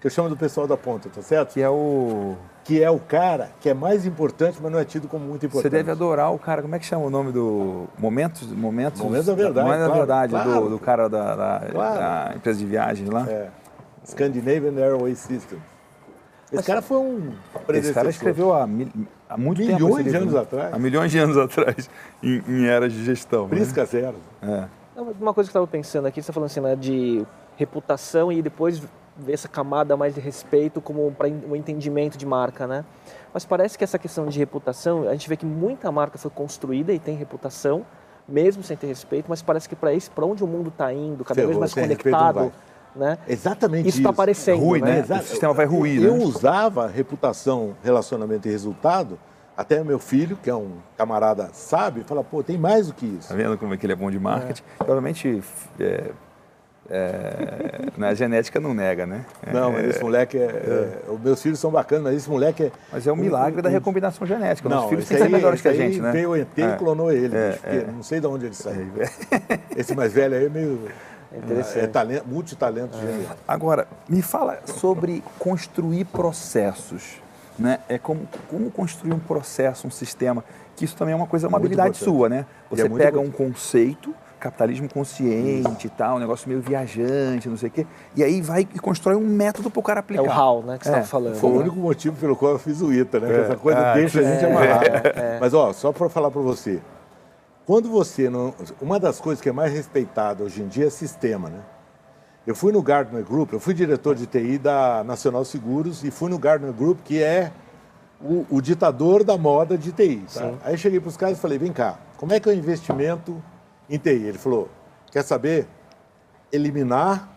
Que eu chamo do pessoal da ponta, tá certo? Que é o. Que é o cara que é mais importante, mas não é tido como muito importante. Você deve adorar o cara. Como é que chama o nome do. Momentos. Momentos, Momentos da Verdade, Momentos da claro, verdade, claro. do, do cara da, da- Claro. da empresa de viagens lá. É. Scandinavian Airway System. Esse cara foi um Esse cara escreveu há, mil- há muito tempo. Milhões de anos né? atrás. Há milhões de anos atrás, em, em eras de gestão. né? Prisca zero. É. Uma coisa que eu estava pensando aqui, você está falando assim, né, de reputação e depois ver essa camada mais de respeito como para um entendimento de marca, né? Mas parece que essa questão de reputação, a gente vê que muita marca foi construída e tem reputação, mesmo sem ter respeito, mas parece que para isso, para onde o mundo está indo, cada vez Ferrou, mais respeito não conectado, né? Exatamente Isso está aparecendo, Rui, né? né? Exato. O sistema vai ruir, Eu né? usava reputação, relacionamento e resultado, até meu filho, que é um camarada sábio, fala, pô, tem mais do que isso. Tá vendo como é que ele é bom de marketing? Provavelmente é, é, na genética não nega, né? É, Não, mas esse moleque é, é- Os meus filhos são bacanas, mas esse moleque é. Mas é um milagre da um- recombinação genética. Nossos Não, filhos têm que ser melhores que a gente, né? Veio o ET É. e clonou ele. É, bicho, é. Não sei de onde ele saiu. Esse mais velho aí é meio. Interessante. É talento, multitalento genial. Agora, me fala sobre construir processos. Né? É como, como construir um processo, um sistema, que isso também é uma coisa, uma Muito habilidade importante. sua, né? Você é pega um importante. conceito, capitalismo consciente e tal, um negócio meio viajante, não sei o quê, e aí vai e constrói um método para o cara É aplicar. o HAL, né, que você É, estava falando. Foi o né? único motivo pelo qual eu fiz o ITA, né? Que essa coisa Ah, deixa a gente é, amarrado. é. Mas, ó, só para falar para você. Quando você não. Uma das coisas que é mais respeitada hoje em dia é sistema, né? Eu fui no Gardner Group, eu fui diretor de TI da Nacional Seguros e fui no Gardner Group, que é o, o ditador da moda de TI. tá? Aí cheguei para os caras e falei: vem cá, como é que é o investimento em TI? Ele falou: quer saber? Eliminar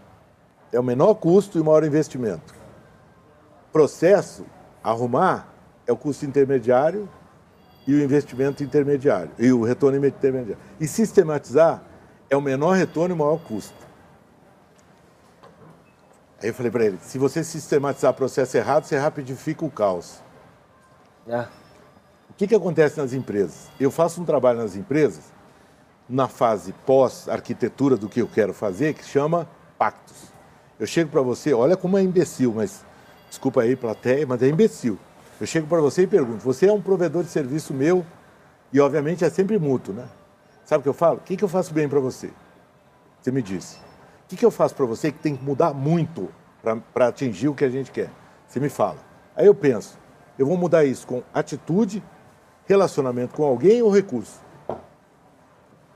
é o menor custo e o maior investimento. Processo, arrumar, é o custo intermediário e o investimento intermediário, e o retorno intermediário. E sistematizar é o menor retorno e o maior custo. Aí eu falei para ele: se você sistematizar o processo errado, você rapidifica o caos. Ah, O que, que acontece nas empresas? Eu faço um trabalho nas empresas, na fase pós-arquitetura do que eu quero fazer, que chama pactos. Eu chego para você, olha como é imbecil, mas desculpa aí, plateia, mas é imbecil. Eu chego para você e pergunto: você é um provedor de serviço meu e, obviamente, é sempre mútuo, né? Sabe o que eu falo? O que, que eu faço bem para você? Você me diz. O que, que eu faço para você que tem que mudar muito para atingir o que a gente quer? Você me fala. Aí eu penso: eu vou mudar isso com atitude, relacionamento com alguém ou recurso?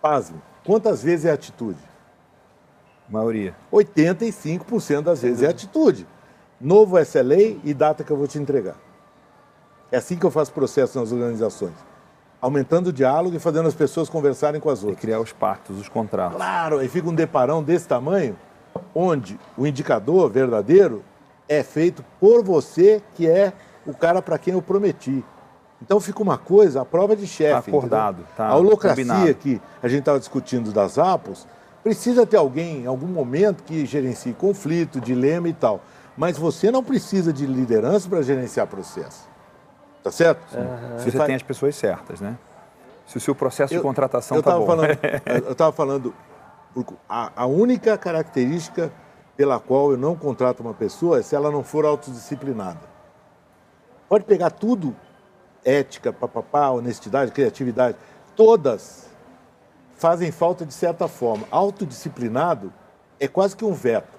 Pasme. Quantas vezes é atitude? Maioria. 85% das vezes é atitude. Novo SLA e data que eu vou te entregar. É assim que eu faço processo nas organizações. Aumentando o diálogo e fazendo as pessoas conversarem com as E outras. criar os pactos, os contratos. Claro, aí fica um deparão desse tamanho, onde o indicador verdadeiro é feito por você, que é o cara para quem eu prometi. Então fica uma coisa, a prova de chefe. Tá acordado, tá A holocracia combinado. que a gente estava discutindo das APOS, precisa ter alguém, em algum momento, que gerencie conflito, dilema e tal. Mas você não precisa de liderança para gerenciar processo. Tá certo? Se você faz- tem as pessoas certas, né? Se o seu processo de Eu- contratação eu tá tava bom. Falando, eu estava falando, a, a única característica pela qual eu não contrato uma pessoa é se ela não for autodisciplinada. Pode pegar tudo, ética, papapá, honestidade, criatividade, todas fazem falta de certa forma. Autodisciplinado é quase que um veto.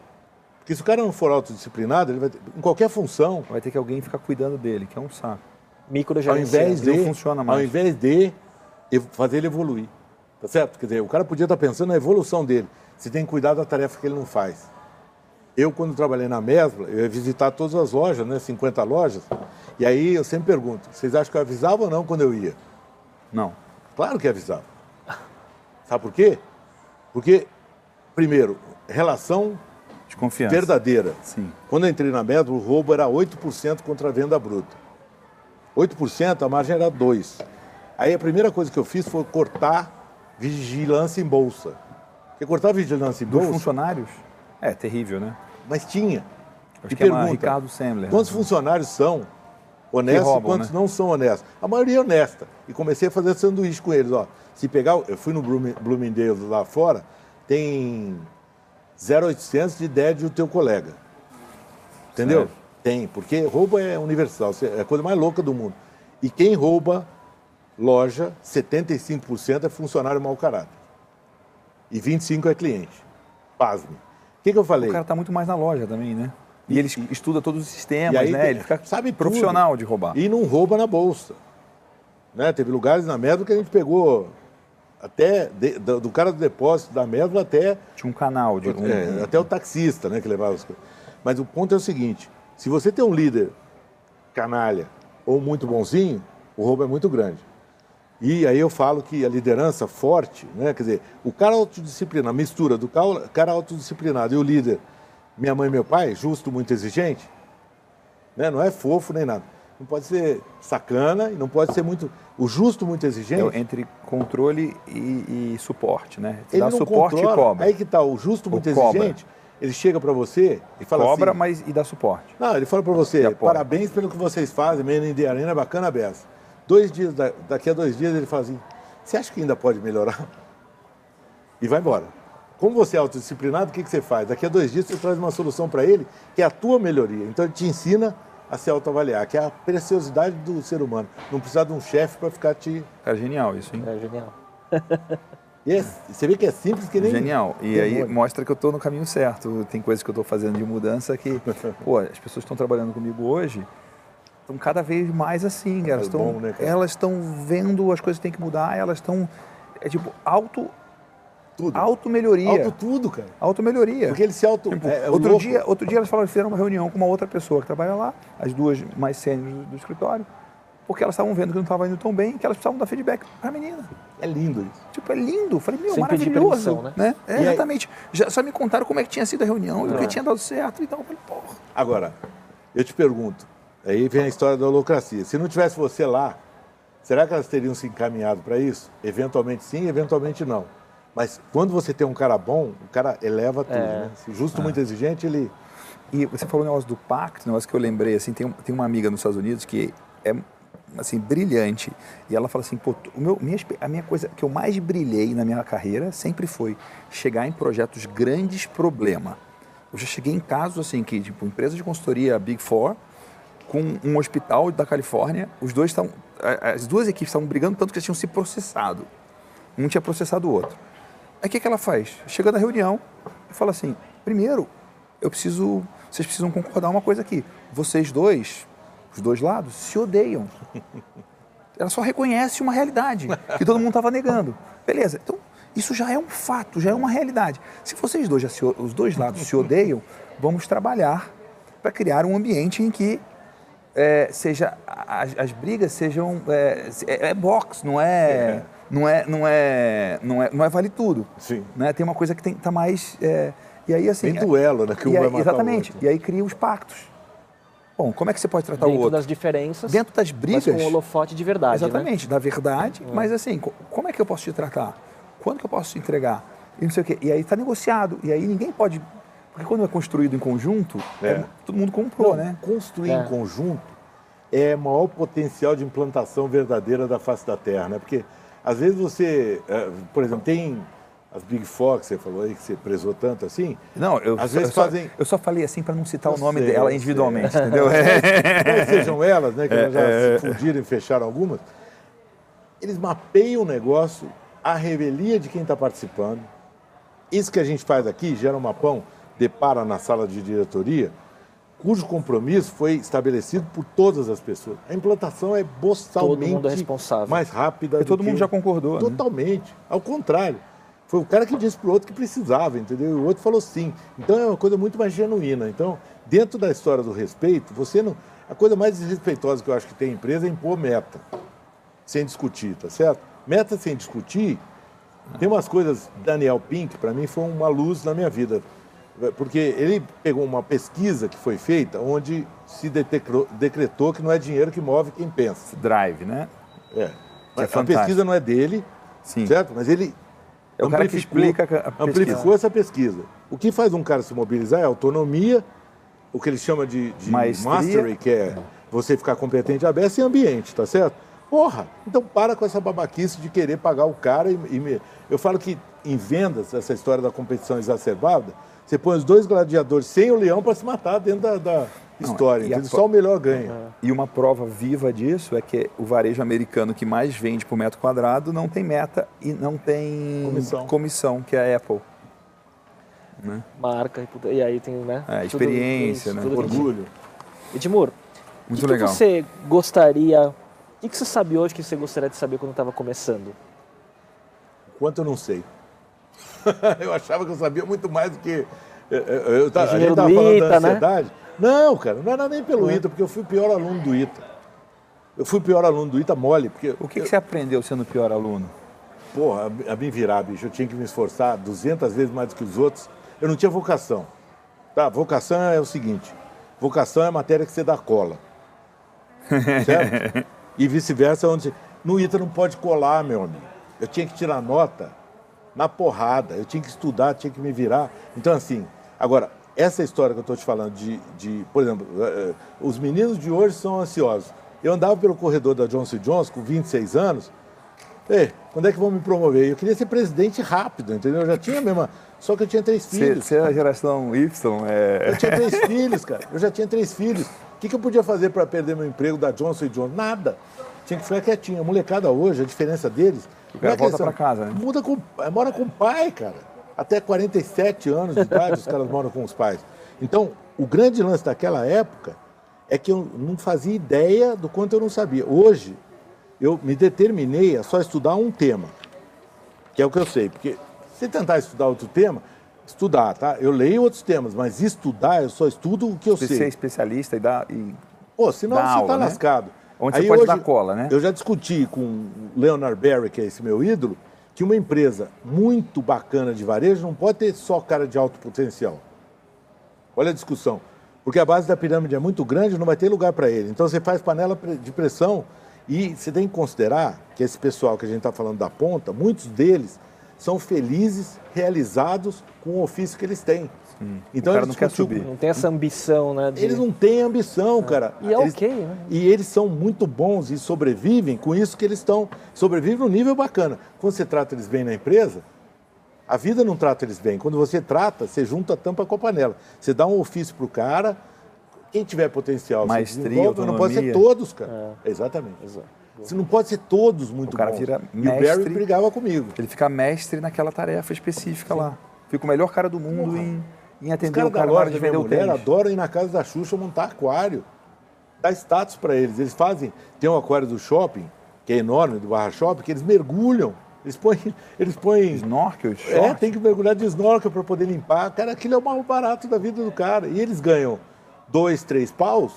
Porque se o cara não for autodisciplinado, ele vai ter, em qualquer função, Vai ter que alguém ficar cuidando dele, que é um saco. ao Microgerenciando. invés não de funciona mais. ao invés de fazer ele evoluir. Tá certo? Quer dizer, o cara podia estar pensando na evolução dele. Você tem que cuidar da tarefa que ele não faz. Eu, quando trabalhei na Mesbla, eu ia visitar todas as lojas, né? 50 lojas. E aí eu sempre pergunto, vocês acham que eu avisava ou não quando eu ia? Não. Claro que avisava. Sabe por quê? Porque, primeiro, relação De confiança. verdadeira. Sim. Quando eu entrei na Metro, o roubo era 8% contra a venda bruta. 8%, a margem era 2%. Aí a primeira coisa que eu fiz foi cortar vigilância em bolsa. Porque cortar vigilância em Dos bolsa, funcionários? É terrível, né? Mas tinha. Acho E que é pergunta, Ricardo Semler. Quantos né? funcionários são honestos roubam, e quantos né? não são honestos? A maioria é honesta. E comecei a fazer sanduíche com eles. Ó. Se pegar, eu fui no Blooming- Bloomingdale's lá fora, tem 0,800 de ideia do teu colega. Entendeu? Sério? Tem, porque roubo é universal, é a coisa mais louca do mundo. E quem rouba loja, 75% é funcionário mau caráter. E 25% é cliente. Pasme. O que, que eu falei? O cara tá muito mais na loja também, né? E ele estuda todos os sistemas, aí né? Ele fica sabe tudo. profissional de roubar. E não rouba na bolsa. Né? Teve lugares na Médula que a gente pegou até de- do, do cara do depósito da Médula até, Tinha um canal de. um- é, até o taxista né, que levava as coisas. Mas o ponto é o seguinte: se você tem um líder canalha ou muito bonzinho, o roubo é muito grande. E aí eu falo que a liderança forte, né, quer dizer, o cara autodisciplinado, a mistura do cara autodisciplinado e o líder, minha mãe e meu pai, justo, muito exigente, né, não é fofo nem nada. Não pode ser sacana e não pode ser muito. O justo, muito exigente. é entre controle e, e suporte, né? Ele dá suporte controla. e cobra. Aí que tá, o justo, O muito cobra. exigente, ele chega para você e fala cobra, assim. mas e dá suporte. Não, ele fala para você, parabéns pelo que vocês fazem, Man in the Arena é bacana beça. Dois dias, da- daqui a dois dias ele fala assim, você acha que ainda pode melhorar? E vai embora. Como você é autodisciplinado, o que, que você faz? Daqui a dois dias você traz uma solução para ele, que é a tua melhoria. Então ele te ensina a se autoavaliar, que é a preciosidade do ser humano. Não precisar de um chefe para ficar te... Cara, genial isso, hein? É genial. E é- você vê que é simples que nem... Genial. E aí molho. mostra que eu estou no caminho certo. Tem coisas que eu estou fazendo de mudança que, pô, as pessoas estão trabalhando comigo hoje estão cada vez mais assim. Elas É estão bom, né, cara? elas estão vendo as coisas que têm que mudar, elas estão é tipo auto Tudo. auto melhoria. Auto tudo, cara. Auto melhoria. Porque ele se auto... Tipo, é- é o outro, louco. dia, outro dia elas falaram, fizeram uma reunião com uma outra pessoa que trabalha lá, as duas mais sêniores do, do escritório, porque elas estavam vendo que não estava indo tão bem, que elas precisavam dar feedback para a menina. É lindo isso. Tipo, é lindo. Falei, meu, Sem pedir maravilhoso. permissão, né? É, E aí- exatamente. Já, só me contaram como é que tinha sido a reunião e o É. que tinha dado certo. Então, eu falei, porra. Agora, eu te pergunto, aí vem a história da holocracia. Se não tivesse você lá, será que elas teriam se encaminhado para isso? Eventualmente sim, eventualmente não. Mas quando você tem um cara bom, o cara eleva tudo, É. né? Se justo, muito exigente, ele... E você falou um negócio do pacto, um negócio que eu lembrei, assim, tem, um- tem uma amiga nos Estados Unidos que é, assim, brilhante. E ela fala assim, pô, o meu, minha, a minha coisa que eu mais brilhei na minha carreira sempre foi chegar em projetos grandes problema. Eu já cheguei em casos, assim, que, tipo, empresa de consultoria Big Four, com um hospital da Califórnia, os dois estão, as duas equipes estavam brigando tanto que eles tinham se processado. Um tinha processado o outro. Aí o que, que ela faz? Chega na reunião e fala assim: primeiro, eu preciso. Vocês precisam concordar uma coisa aqui. Vocês dois, os dois lados, se odeiam. Ela só reconhece uma realidade que todo mundo estava negando. Beleza, então isso já é um fato, já é uma realidade. Se vocês dois, se os dois lados se odeiam, vamos trabalhar para criar um ambiente em que é, seja as, as brigas sejam é, é, é box, não é, não é, não é, não é, não é vale tudo. Sim. Né? Tem uma coisa que tem tá mais é, e aí assim Tem duelo, né? Que um e aí- vai matar o exatamente. outro. E aí cria os pactos. Bom, como é que você pode tratar dentro o outro? das diferenças, Dentro das mas brigas. com o holofote de verdade, né? Exatamente, da verdade, mas assim, co- como é que eu posso te tratar? Quando que eu posso te entregar? E não sei o quê. E aí está negociado. E aí ninguém pode. Porque quando é construído em conjunto, É. é, todo mundo comprou, Não, né? Construir É. em conjunto é o maior potencial de implantação verdadeira da face da Terra, né? Porque às vezes você, eh, por exemplo, tem as Big Four que você falou aí, que você prezou tanto assim. Não, eu, Às só, vezes eu, só, fazem- eu só falei assim para não citar Eu o nome sei, dela individualmente, sei. entendeu? Quais sejam elas, né? Que elas já se fundiram e fecharam algumas. Eles mapeiam o negócio, a revelia de quem está participando. Isso que a gente faz aqui, gera um mapão, depara na sala de diretoria, cujo compromisso foi estabelecido por todas as pessoas. A implantação é boçalmente Todo mundo é responsável. mais rápida. E do todo que- mundo já concordou, né? Totalmente. Ao contrário. Foi o cara que disse pro outro que precisava, entendeu? E o outro falou sim. Então é uma coisa muito mais genuína. Então, dentro da história do respeito, você não. A coisa mais desrespeitosa que eu acho que tem em empresa é impor meta. Sem discutir, tá certo? Meta sem discutir. Tem umas coisas. Daniel Pink, para mim, foi uma luz na minha vida. Porque ele pegou uma pesquisa que foi feita onde se detecrou- decretou que não é dinheiro que move quem pensa. Drive, né? É. é a fantástico. pesquisa não é dele, Sim. certo? Mas ele É o cara que amplificou- amplificou essa pesquisa. O que faz um cara se mobilizar é autonomia, o que ele chama de, de Maestria. mastery, que é você ficar competente aberto e ambiente, tá certo? Porra, então para com essa babaquice de querer pagar o cara e, e me- Eu falo que em vendas, essa história da competição exacerbada, você põe os dois gladiadores sem o leão para se matar dentro da, da Não, história, e pro- Só o melhor ganha. E uma prova viva disso é que o varejo americano que mais vende por metro quadrado não tem meta e não tem Comissão. comissão, que é a Apple. Marca, e aí tem, né? É, tudo experiência, né? tudo Orgulho. Edmur, Muito o que, legal. que você gostaria... O que, que você sabe hoje que você gostaria de saber quando estava começando? Quanto eu não sei. eu achava que eu sabia muito mais do que. Eu, eu, eu, tá- a gente estava do falando ITA, da né? ansiedade. Não, cara, não era nem pelo ITA, porque eu fui o pior aluno do ITA. Eu fui o pior aluno do ITA mole, porque. O que, eu, que você aprendeu sendo o pior aluno? Porra, a, a me virar, bicho. Eu tinha que me esforçar 200 vezes mais do que os outros. Eu não tinha vocação. Tá, vocação é o seguinte: vocação é a matéria que você dá cola. Certo? e vice-versa, onde no ITA não pode colar, meu amigo. Eu tinha que tirar nota na porrada, eu tinha que estudar, tinha que me virar. Então, assim, agora, essa história que eu estou te falando de, de, por exemplo, eh, eh, os meninos de hoje são ansiosos. Eu andava pelo corredor da Johnson Johnson com 26 anos, Ei, quando é que vão me promover? Eu queria ser presidente rápido, entendeu? Eu já tinha a mesma. Só que eu tinha três filhos. você é a geração Y, é... Eu tinha três filhos, cara. Eu já tinha três filhos. O que, que eu podia fazer para perder meu emprego da Johnson Johnson? Nada. Tinha que ficar quietinho. A molecada hoje, a diferença deles. O cara é volta pra casa, né? Muda com, é, mora com o pai, cara. Até 47 anos de idade, os caras moram com os pais. Então, o grande lance daquela época é que eu não fazia ideia do quanto eu não sabia. Hoje, eu me determinei a só estudar um tema, que é o que eu sei. Porque se tentar estudar outro tema, estudar, tá? Eu leio outros temas, mas estudar, eu só estudo o que eu Você ser sei. especialista e dar... E... Pô, senão dá você aula, tá né? lascado. Onde você pode dar cola, né? Eu já discuti com o Leonard Barry, que é esse meu ídolo, que uma empresa muito bacana de varejo não pode ter só cara de alto potencial. Olha a discussão. Porque a base da pirâmide é muito grande, não vai ter lugar para ele. Então você faz panela de pressão e você tem que considerar que esse pessoal que a gente está falando da ponta, muitos deles são felizes, realizados com o ofício que eles têm. Então O cara não quer subir. Não tem essa ambição, né? de- eles não têm ambição, cara. E é Eles- ok, né? E eles são muito bons e sobrevivem com isso que eles estão. Sobrevivem num nível bacana. Quando você trata eles bem na empresa, a vida não trata eles bem. Quando você trata, você junta a tampa com a panela. Você dá um ofício pro cara, quem tiver potencial, você Maestria, mas não pode ser todos, cara. Exatamente. Exato. Você não pode ser todos muito O cara bons. vira e o Barry mestre. brigava comigo. Ele fica mestre naquela tarefa específica lá. Fica o melhor cara do mundo Porra. em, em Os atender caras o da cara hora loja de da minha mulher tênis. adoram ir na casa da Xuxa montar aquário. Dá status para eles. Eles fazem. Tem um aquário do shopping, que é enorme, do Barra Shopping, que eles mergulham. Eles põem. Eles põem Snorkel, é, short. tem que mergulhar de snorkel para poder limpar. Cara, aquilo é o mais barato da vida do cara. E eles ganham dois, três paus,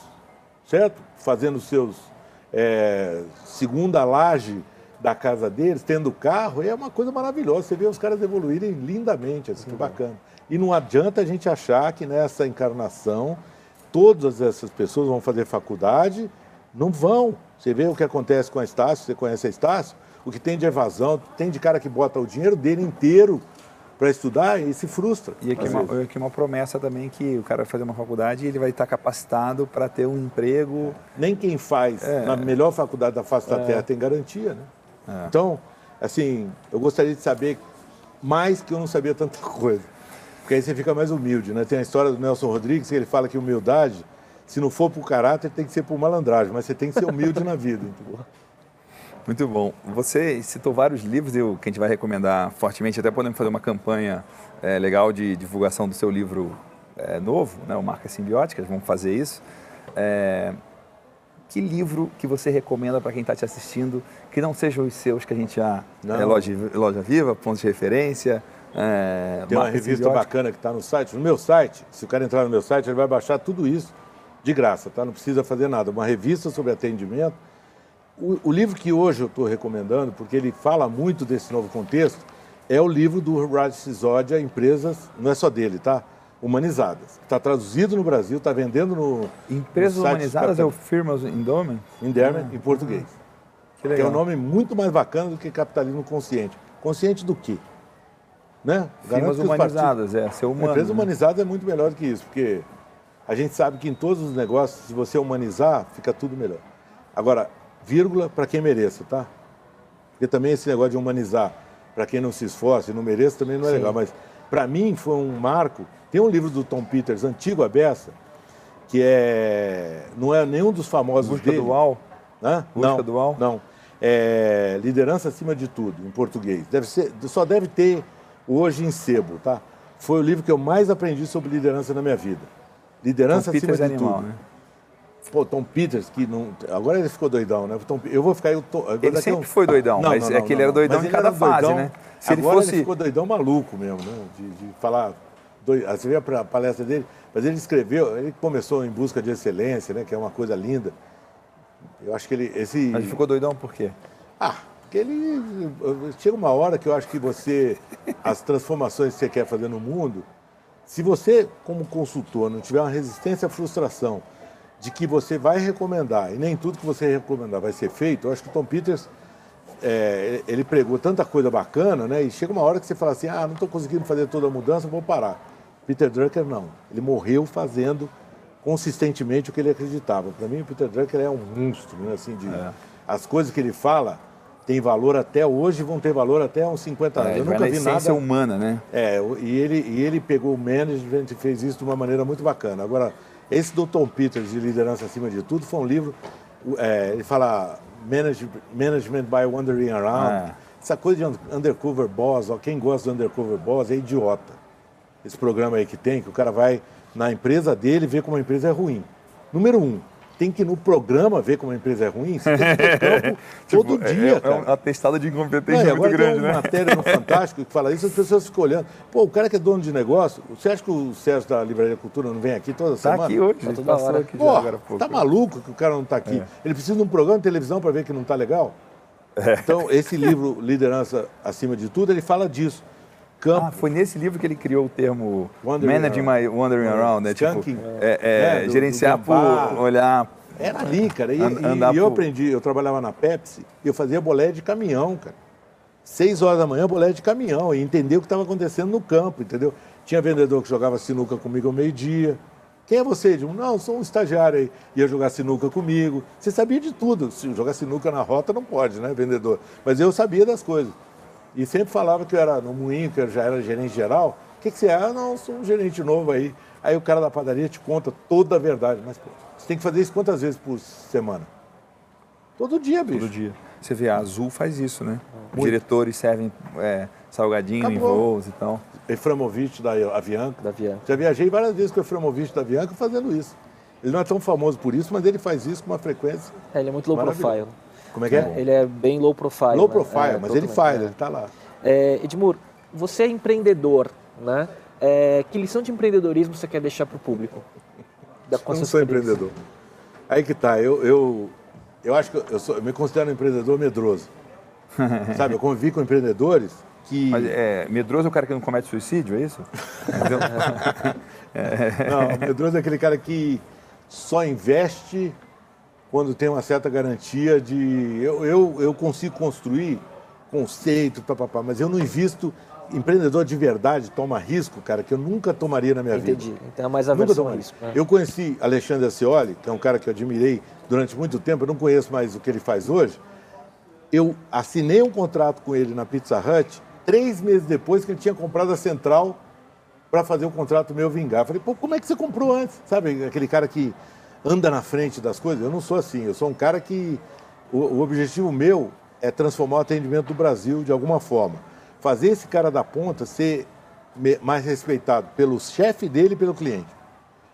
certo? Fazendo seus é, segunda laje da casa deles, tendo carro, é uma coisa maravilhosa. Você vê os caras evoluírem lindamente, assim, que bacana. E não adianta a gente achar que nessa encarnação todas essas pessoas vão fazer faculdade, não vão. Você vê o que acontece com a Estácio, você conhece a Estácio, o que tem de evasão, tem de cara que bota o dinheiro dele inteiro para estudar e se frustra. E aqui uma, aqui uma promessa também que o cara vai fazer uma faculdade e ele vai estar capacitado para ter um emprego. Nem quem faz é. na melhor faculdade da face da é. Terra tem garantia, né? É. Então, assim, eu gostaria de saber mais que eu não sabia tanta coisa. Porque aí você fica mais humilde, né? Tem a história do Nelson Rodrigues que ele fala que humildade, se não for por caráter, tem que ser por malandragem, mas você tem que ser humilde na vida. Muito bom. Você citou vários livros que a gente vai recomendar fortemente, até podemos fazer uma campanha é, legal de divulgação do seu livro é, novo, né, o Marcas Simbióticas, vamos fazer isso. É, que livro que você recomenda para quem está te assistindo, que não sejam os seus que a gente já... É, loja, loja Viva, pontos de referência... É, Tem uma revista bacana que está no site, no meu site, se o cara entrar no meu site, ele vai baixar tudo isso de graça, tá? Não precisa fazer nada. Uma revista sobre atendimento, o, o livro que hoje eu estou recomendando, porque ele fala muito desse novo contexto, é o livro do Raj Sisodia, Empresas, não é só dele, tá? Humanizadas. Está traduzido no Brasil, está vendendo no. Empresas no Humanizadas é o Firmas Endowment? Endowment, ah, em português. Que, que, é um nome muito mais bacana do que capitalismo consciente. Consciente do quê? Né? Firmas humanizadas, partidos... é, ser humano. Empresa né? humanizada é muito melhor do que isso, porque a gente sabe que em todos os negócios, se você humanizar, fica tudo melhor. Agora, vírgula, para quem mereça, tá? Porque também esse negócio de humanizar para quem não se esforça e não mereça também não é Sim. legal. Mas para mim foi um marco. Tem um livro do Tom Peters, antigo a beça, que é não é nenhum dos famosos Busca dele. dual? Hã? Busca não, dual? Não. É liderança acima de tudo, em português. Deve ser, só deve ter hoje em sebo, tá? Foi o livro que eu mais aprendi sobre liderança na minha vida. Liderança Tom acima Peters de é animal, tudo. Né? Pô, Tom Peters, que não. Agora ele ficou doidão, né? Tom, eu vou ficar. Eu tô, ele sempre foi doidão, não, mas não, não, é que ele era doidão em cada fase, doidão, né? Se ele, fosse... ele ficou doidão maluco mesmo, né? De, de falar. Doido, você vê a palestra dele, mas ele escreveu, ele começou em busca de excelência, né? Que é uma coisa linda. Eu acho que ele. Esse... Mas ficou doidão por quê? Ah, porque ele. Chega uma hora que eu acho que você. As transformações que você quer fazer no mundo, se você, como consultor, não tiver uma resistência à frustração, de que você vai recomendar, e nem tudo que você recomendar vai ser feito, eu acho que o Tom Peters, é, ele pregou tanta coisa bacana, né? E chega uma hora que você fala assim, ah, não estou conseguindo fazer toda a mudança, vou parar. Peter Drucker não. Ele morreu fazendo consistentemente o que ele acreditava. Para mim, o Peter Drucker é um monstro, né? Assim, de, é. As coisas que ele fala têm valor até hoje vão ter valor até uns 50 anos. É, eu nunca vi nada. humana, né? É, e ele, e ele pegou o management e fez isso de uma maneira muito bacana. Agora, esse do Tom Peters, de Liderança Acima de Tudo, foi um livro, é, ele fala Manage, Management by Wandering Around. É. Essa coisa de Undercover Boss, ó, quem gosta do Undercover Boss é idiota. Esse programa aí que tem, que o cara vai na empresa dele ver como a empresa é ruim. Número um, tem que ir no programa ver como a empresa é ruim, você tem que ir campo tipo, todo é, dia. É, é um atestado de incompetência Não, muito grande, tem uma né? matéria no Fantástico que fala isso, as pessoas ficam olhando. Pô, o cara que é dono de negócio, você acha que o Sérgio da Livraria Cultura não vem aqui toda tá semana? Está aqui hoje, tá toda hora. Aqui Pô, agora tá maluco que o cara não está aqui? É. Ele precisa de um programa de televisão para ver que não está legal? É. Então, esse livro, Liderança Acima de Tudo, ele fala disso. Campo. Ah, foi nesse livro que ele criou o termo Wandering Managing Around. My Wandering Around, né? Tipo, é, é, é, do, gerenciar do por olhar era ali, cara. E, e eu aprendi, eu trabalhava na Pepsi e eu fazia bolé de caminhão, cara. Seis horas da manhã, bolé de caminhão, e entender o que estava acontecendo no campo, entendeu? Tinha vendedor que jogava sinuca comigo ao meio-dia. Quem é você, Edmundo? Não, sou um estagiário aí. Ia jogar sinuca comigo. Você sabia de tudo. Se jogar sinuca na rota não pode, né, vendedor? Mas eu sabia das coisas. E sempre falava que eu era no moinho, que eu já era gerente geral. O que, que você é? Ah, não, sou um gerente novo aí. Aí o cara da padaria te conta toda a verdade. Mas, pô, você tem que fazer isso quantas vezes por semana? Todo dia, bicho. Todo dia. Você vê, a Azul faz isso, né? Muito. Diretores servem é, salgadinho Acabou. em voos e tal. Eframovich da Avianca. Da Avianca. Já viajei várias vezes com o Eframovich da Avianca fazendo isso. Ele não é tão famoso por isso, mas ele faz isso com uma frequência. É, ele é muito low profile. Como é que é? Ele é bem low profile. Low né? profile, é, mas ele faz, é. ele está lá. É, Edmur, você é empreendedor, né? É, que lição de empreendedorismo você quer deixar para o público? da com Não sou empreendedor. Aí que tá, eu, eu, eu acho que eu, sou, eu me considero um empreendedor medroso. Sabe, eu convivi com empreendedores que... Mas é, medroso é o cara que não comete suicídio, é isso? Não, medroso é aquele cara que só investe quando tem uma certa garantia de. Eu, eu, eu consigo construir conceito, papapá, mas eu não invisto. Empreendedor de verdade toma risco, cara, que eu nunca tomaria na minha Entendi. vida. Então é mais Nunca a tomaria. isso. né? Eu conheci Alexandre Ascioli, que é um cara que eu admirei durante muito tempo, eu não conheço mais o que ele faz hoje. Eu assinei um contrato com ele na Pizza Hut três meses depois que ele tinha comprado a central para fazer o contrato meu vingar. Falei, pô, como é que você comprou antes? Sabe, aquele cara que anda na frente das coisas? Eu não sou assim, eu sou um cara que. O, o objetivo meu é transformar o atendimento do Brasil de alguma forma. Fazer esse cara da ponta ser mais respeitado pelo chefe dele e pelo cliente.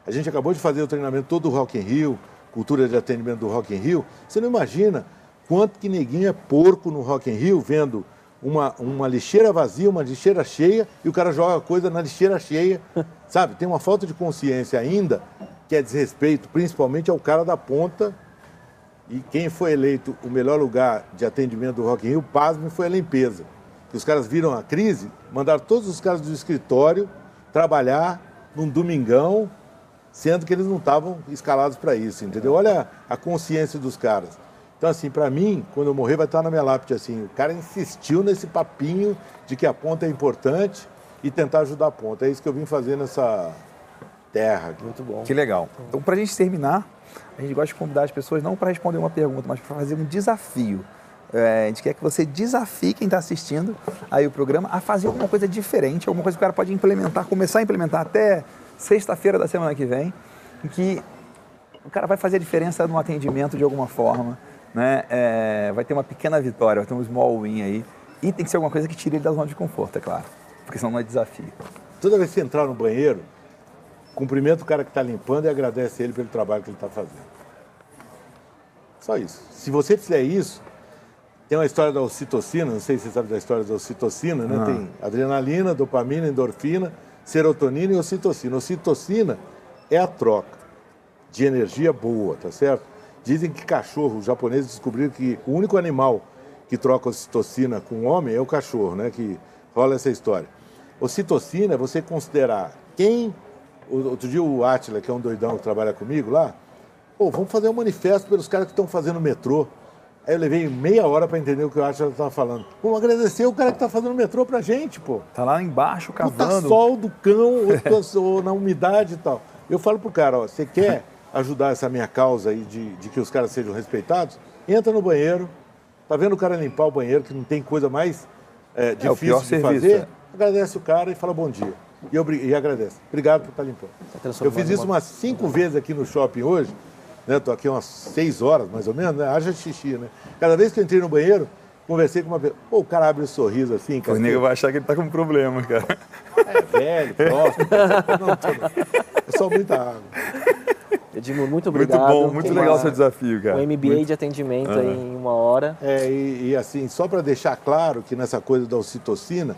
A gente acabou de fazer o treinamento todo do Rock in Rio, cultura de atendimento do Rock in Rio. Você não imagina quanto que neguinho é porco no Rock in Rio, vendo uma, uma lixeira vazia, uma lixeira cheia, e o cara joga coisa na lixeira cheia, sabe? Tem uma falta de consciência ainda, que é desrespeito, principalmente ao cara da ponta. E quem foi eleito o melhor lugar de atendimento do Rock in Rio, pasme, foi a limpeza. Que os caras viram a crise, mandaram todos os caras do escritório trabalhar num domingão, sendo que eles não estavam escalados para isso, entendeu? Olha a consciência dos caras. Então, assim, para mim, quando eu morrer, vai estar na minha lápide assim, o cara insistiu nesse papinho de que a ponta é importante e tentar ajudar a ponta. É isso que eu vim fazer nessa terra. Muito bom. Que legal. Então, para a gente terminar, a gente gosta de convidar as pessoas não para responder uma pergunta, mas para fazer um desafio. É, a gente quer que você desafie quem está assistindo aí o programa a fazer alguma coisa diferente, alguma coisa que o cara pode implementar, começar a implementar até sexta-feira da semana que vem, em que o cara vai fazer a diferença no atendimento de alguma forma, né? É, vai ter uma pequena vitória, vai ter um small win aí. E tem que ser alguma coisa que tire ele da zona de conforto, é claro. Porque senão não é desafio. Toda vez que você entrar no banheiro, cumprimenta o cara que está limpando e agradece ele pelo trabalho que ele está fazendo. Só isso. Se você fizer isso, tem uma história da ocitocina, não sei se você sabe da história da ocitocina, né? Ah. Tem adrenalina, dopamina, endorfina, serotonina e ocitocina. Ocitocina é a troca de energia boa, tá certo? Dizem que cachorro, os japoneses descobriram que o único animal que troca ocitocina com o homem é o cachorro, né? Que rola essa história. Ocitocina é você considerar quem. Outro dia o Atila, que é um doidão que trabalha comigo lá, pô, vamos fazer um manifesto pelos caras que estão fazendo metrô. Aí eu levei meia hora para entender o que o Atila estava falando. Vamos agradecer o cara que está fazendo metrô pra gente, pô. Tá lá embaixo Puta cavando. sol do cão, ou, na umidade e tal. Eu falo pro cara, ó, você quer ajudar essa minha causa aí de, de que os caras sejam respeitados? Entra no banheiro, tá vendo o cara limpar o banheiro, que não tem coisa mais é, o difícil pior de serviço, fazer, é. agradece o cara e fala bom dia. E, eu, e agradece. Obrigado por estar limpando. Tá Eu fiz isso uma- umas cinco vezes aqui no shopping hoje, né? Tô aqui umas seis horas, mais ou menos, né? Haja xixi, né? Cada vez que eu entrei no banheiro, conversei com uma pessoa. Pô, o cara abre o sorriso assim, O cara. nego vai achar que ele tá com um problema, cara. É velho, próximo. não. É só muita água. Edmur, muito Muito obrigado. bom, muito Tem legal o uma- seu desafio, cara. Um MBA de atendimento aí em uma hora. É, e, e assim, só para deixar claro que nessa coisa da ocitocina,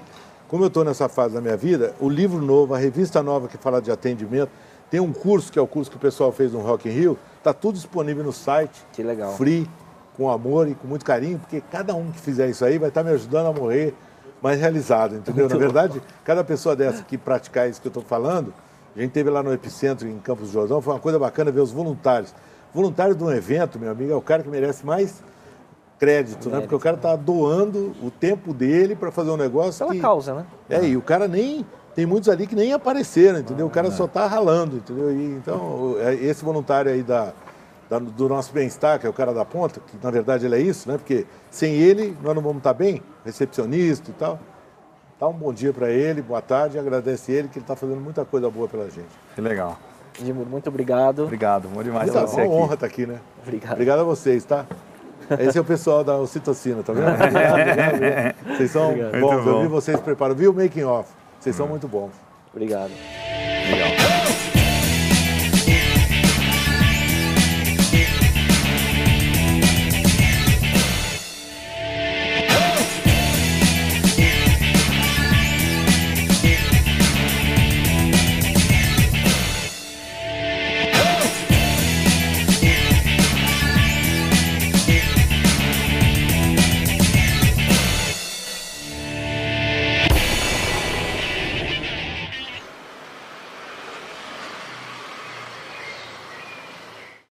como eu estou nessa fase da minha vida, o livro novo, a revista nova que fala de atendimento, tem um curso, que é o curso que o pessoal fez no Rock in Rio, está tudo disponível no site. Que legal. Free, com amor e com muito carinho, porque cada um que fizer isso aí vai estar me ajudando a morrer mais realizado, entendeu? Na verdade, cada pessoa dessa que praticar isso que eu estou falando, a gente teve lá no Epicentro, em Campos do Jordão, foi uma coisa bacana ver os voluntários. Voluntário de um evento, meu amigo, é o cara que merece mais crédito, né? Porque o cara está doando o tempo dele para fazer um negócio Pela que... causa, né? É, e o cara nem. Tem muitos ali que nem apareceram, entendeu? O cara só está ralando, entendeu? E, então, é esse voluntário aí da, da- do nosso bem-estar, que é o cara da ponta, que na verdade ele é isso, né? Porque sem ele nós não vamos estar bem, recepcionista e tal. Dá um bom dia para ele, boa tarde, agradece ele, que ele está fazendo muita coisa boa pela gente. Que legal. Edmur, muito obrigado. Obrigado, bom demais Puta, ter você uma aqui. honra estar aqui, né? Obrigado. Obrigado a vocês, tá? Esse é o pessoal da ocitocina, tá vendo? Obrigado, obrigado, obrigado. Vocês são bons, Muito eu bom. vi vocês preparam, viu o making off? Vocês são muito bons. Obrigado. Legal.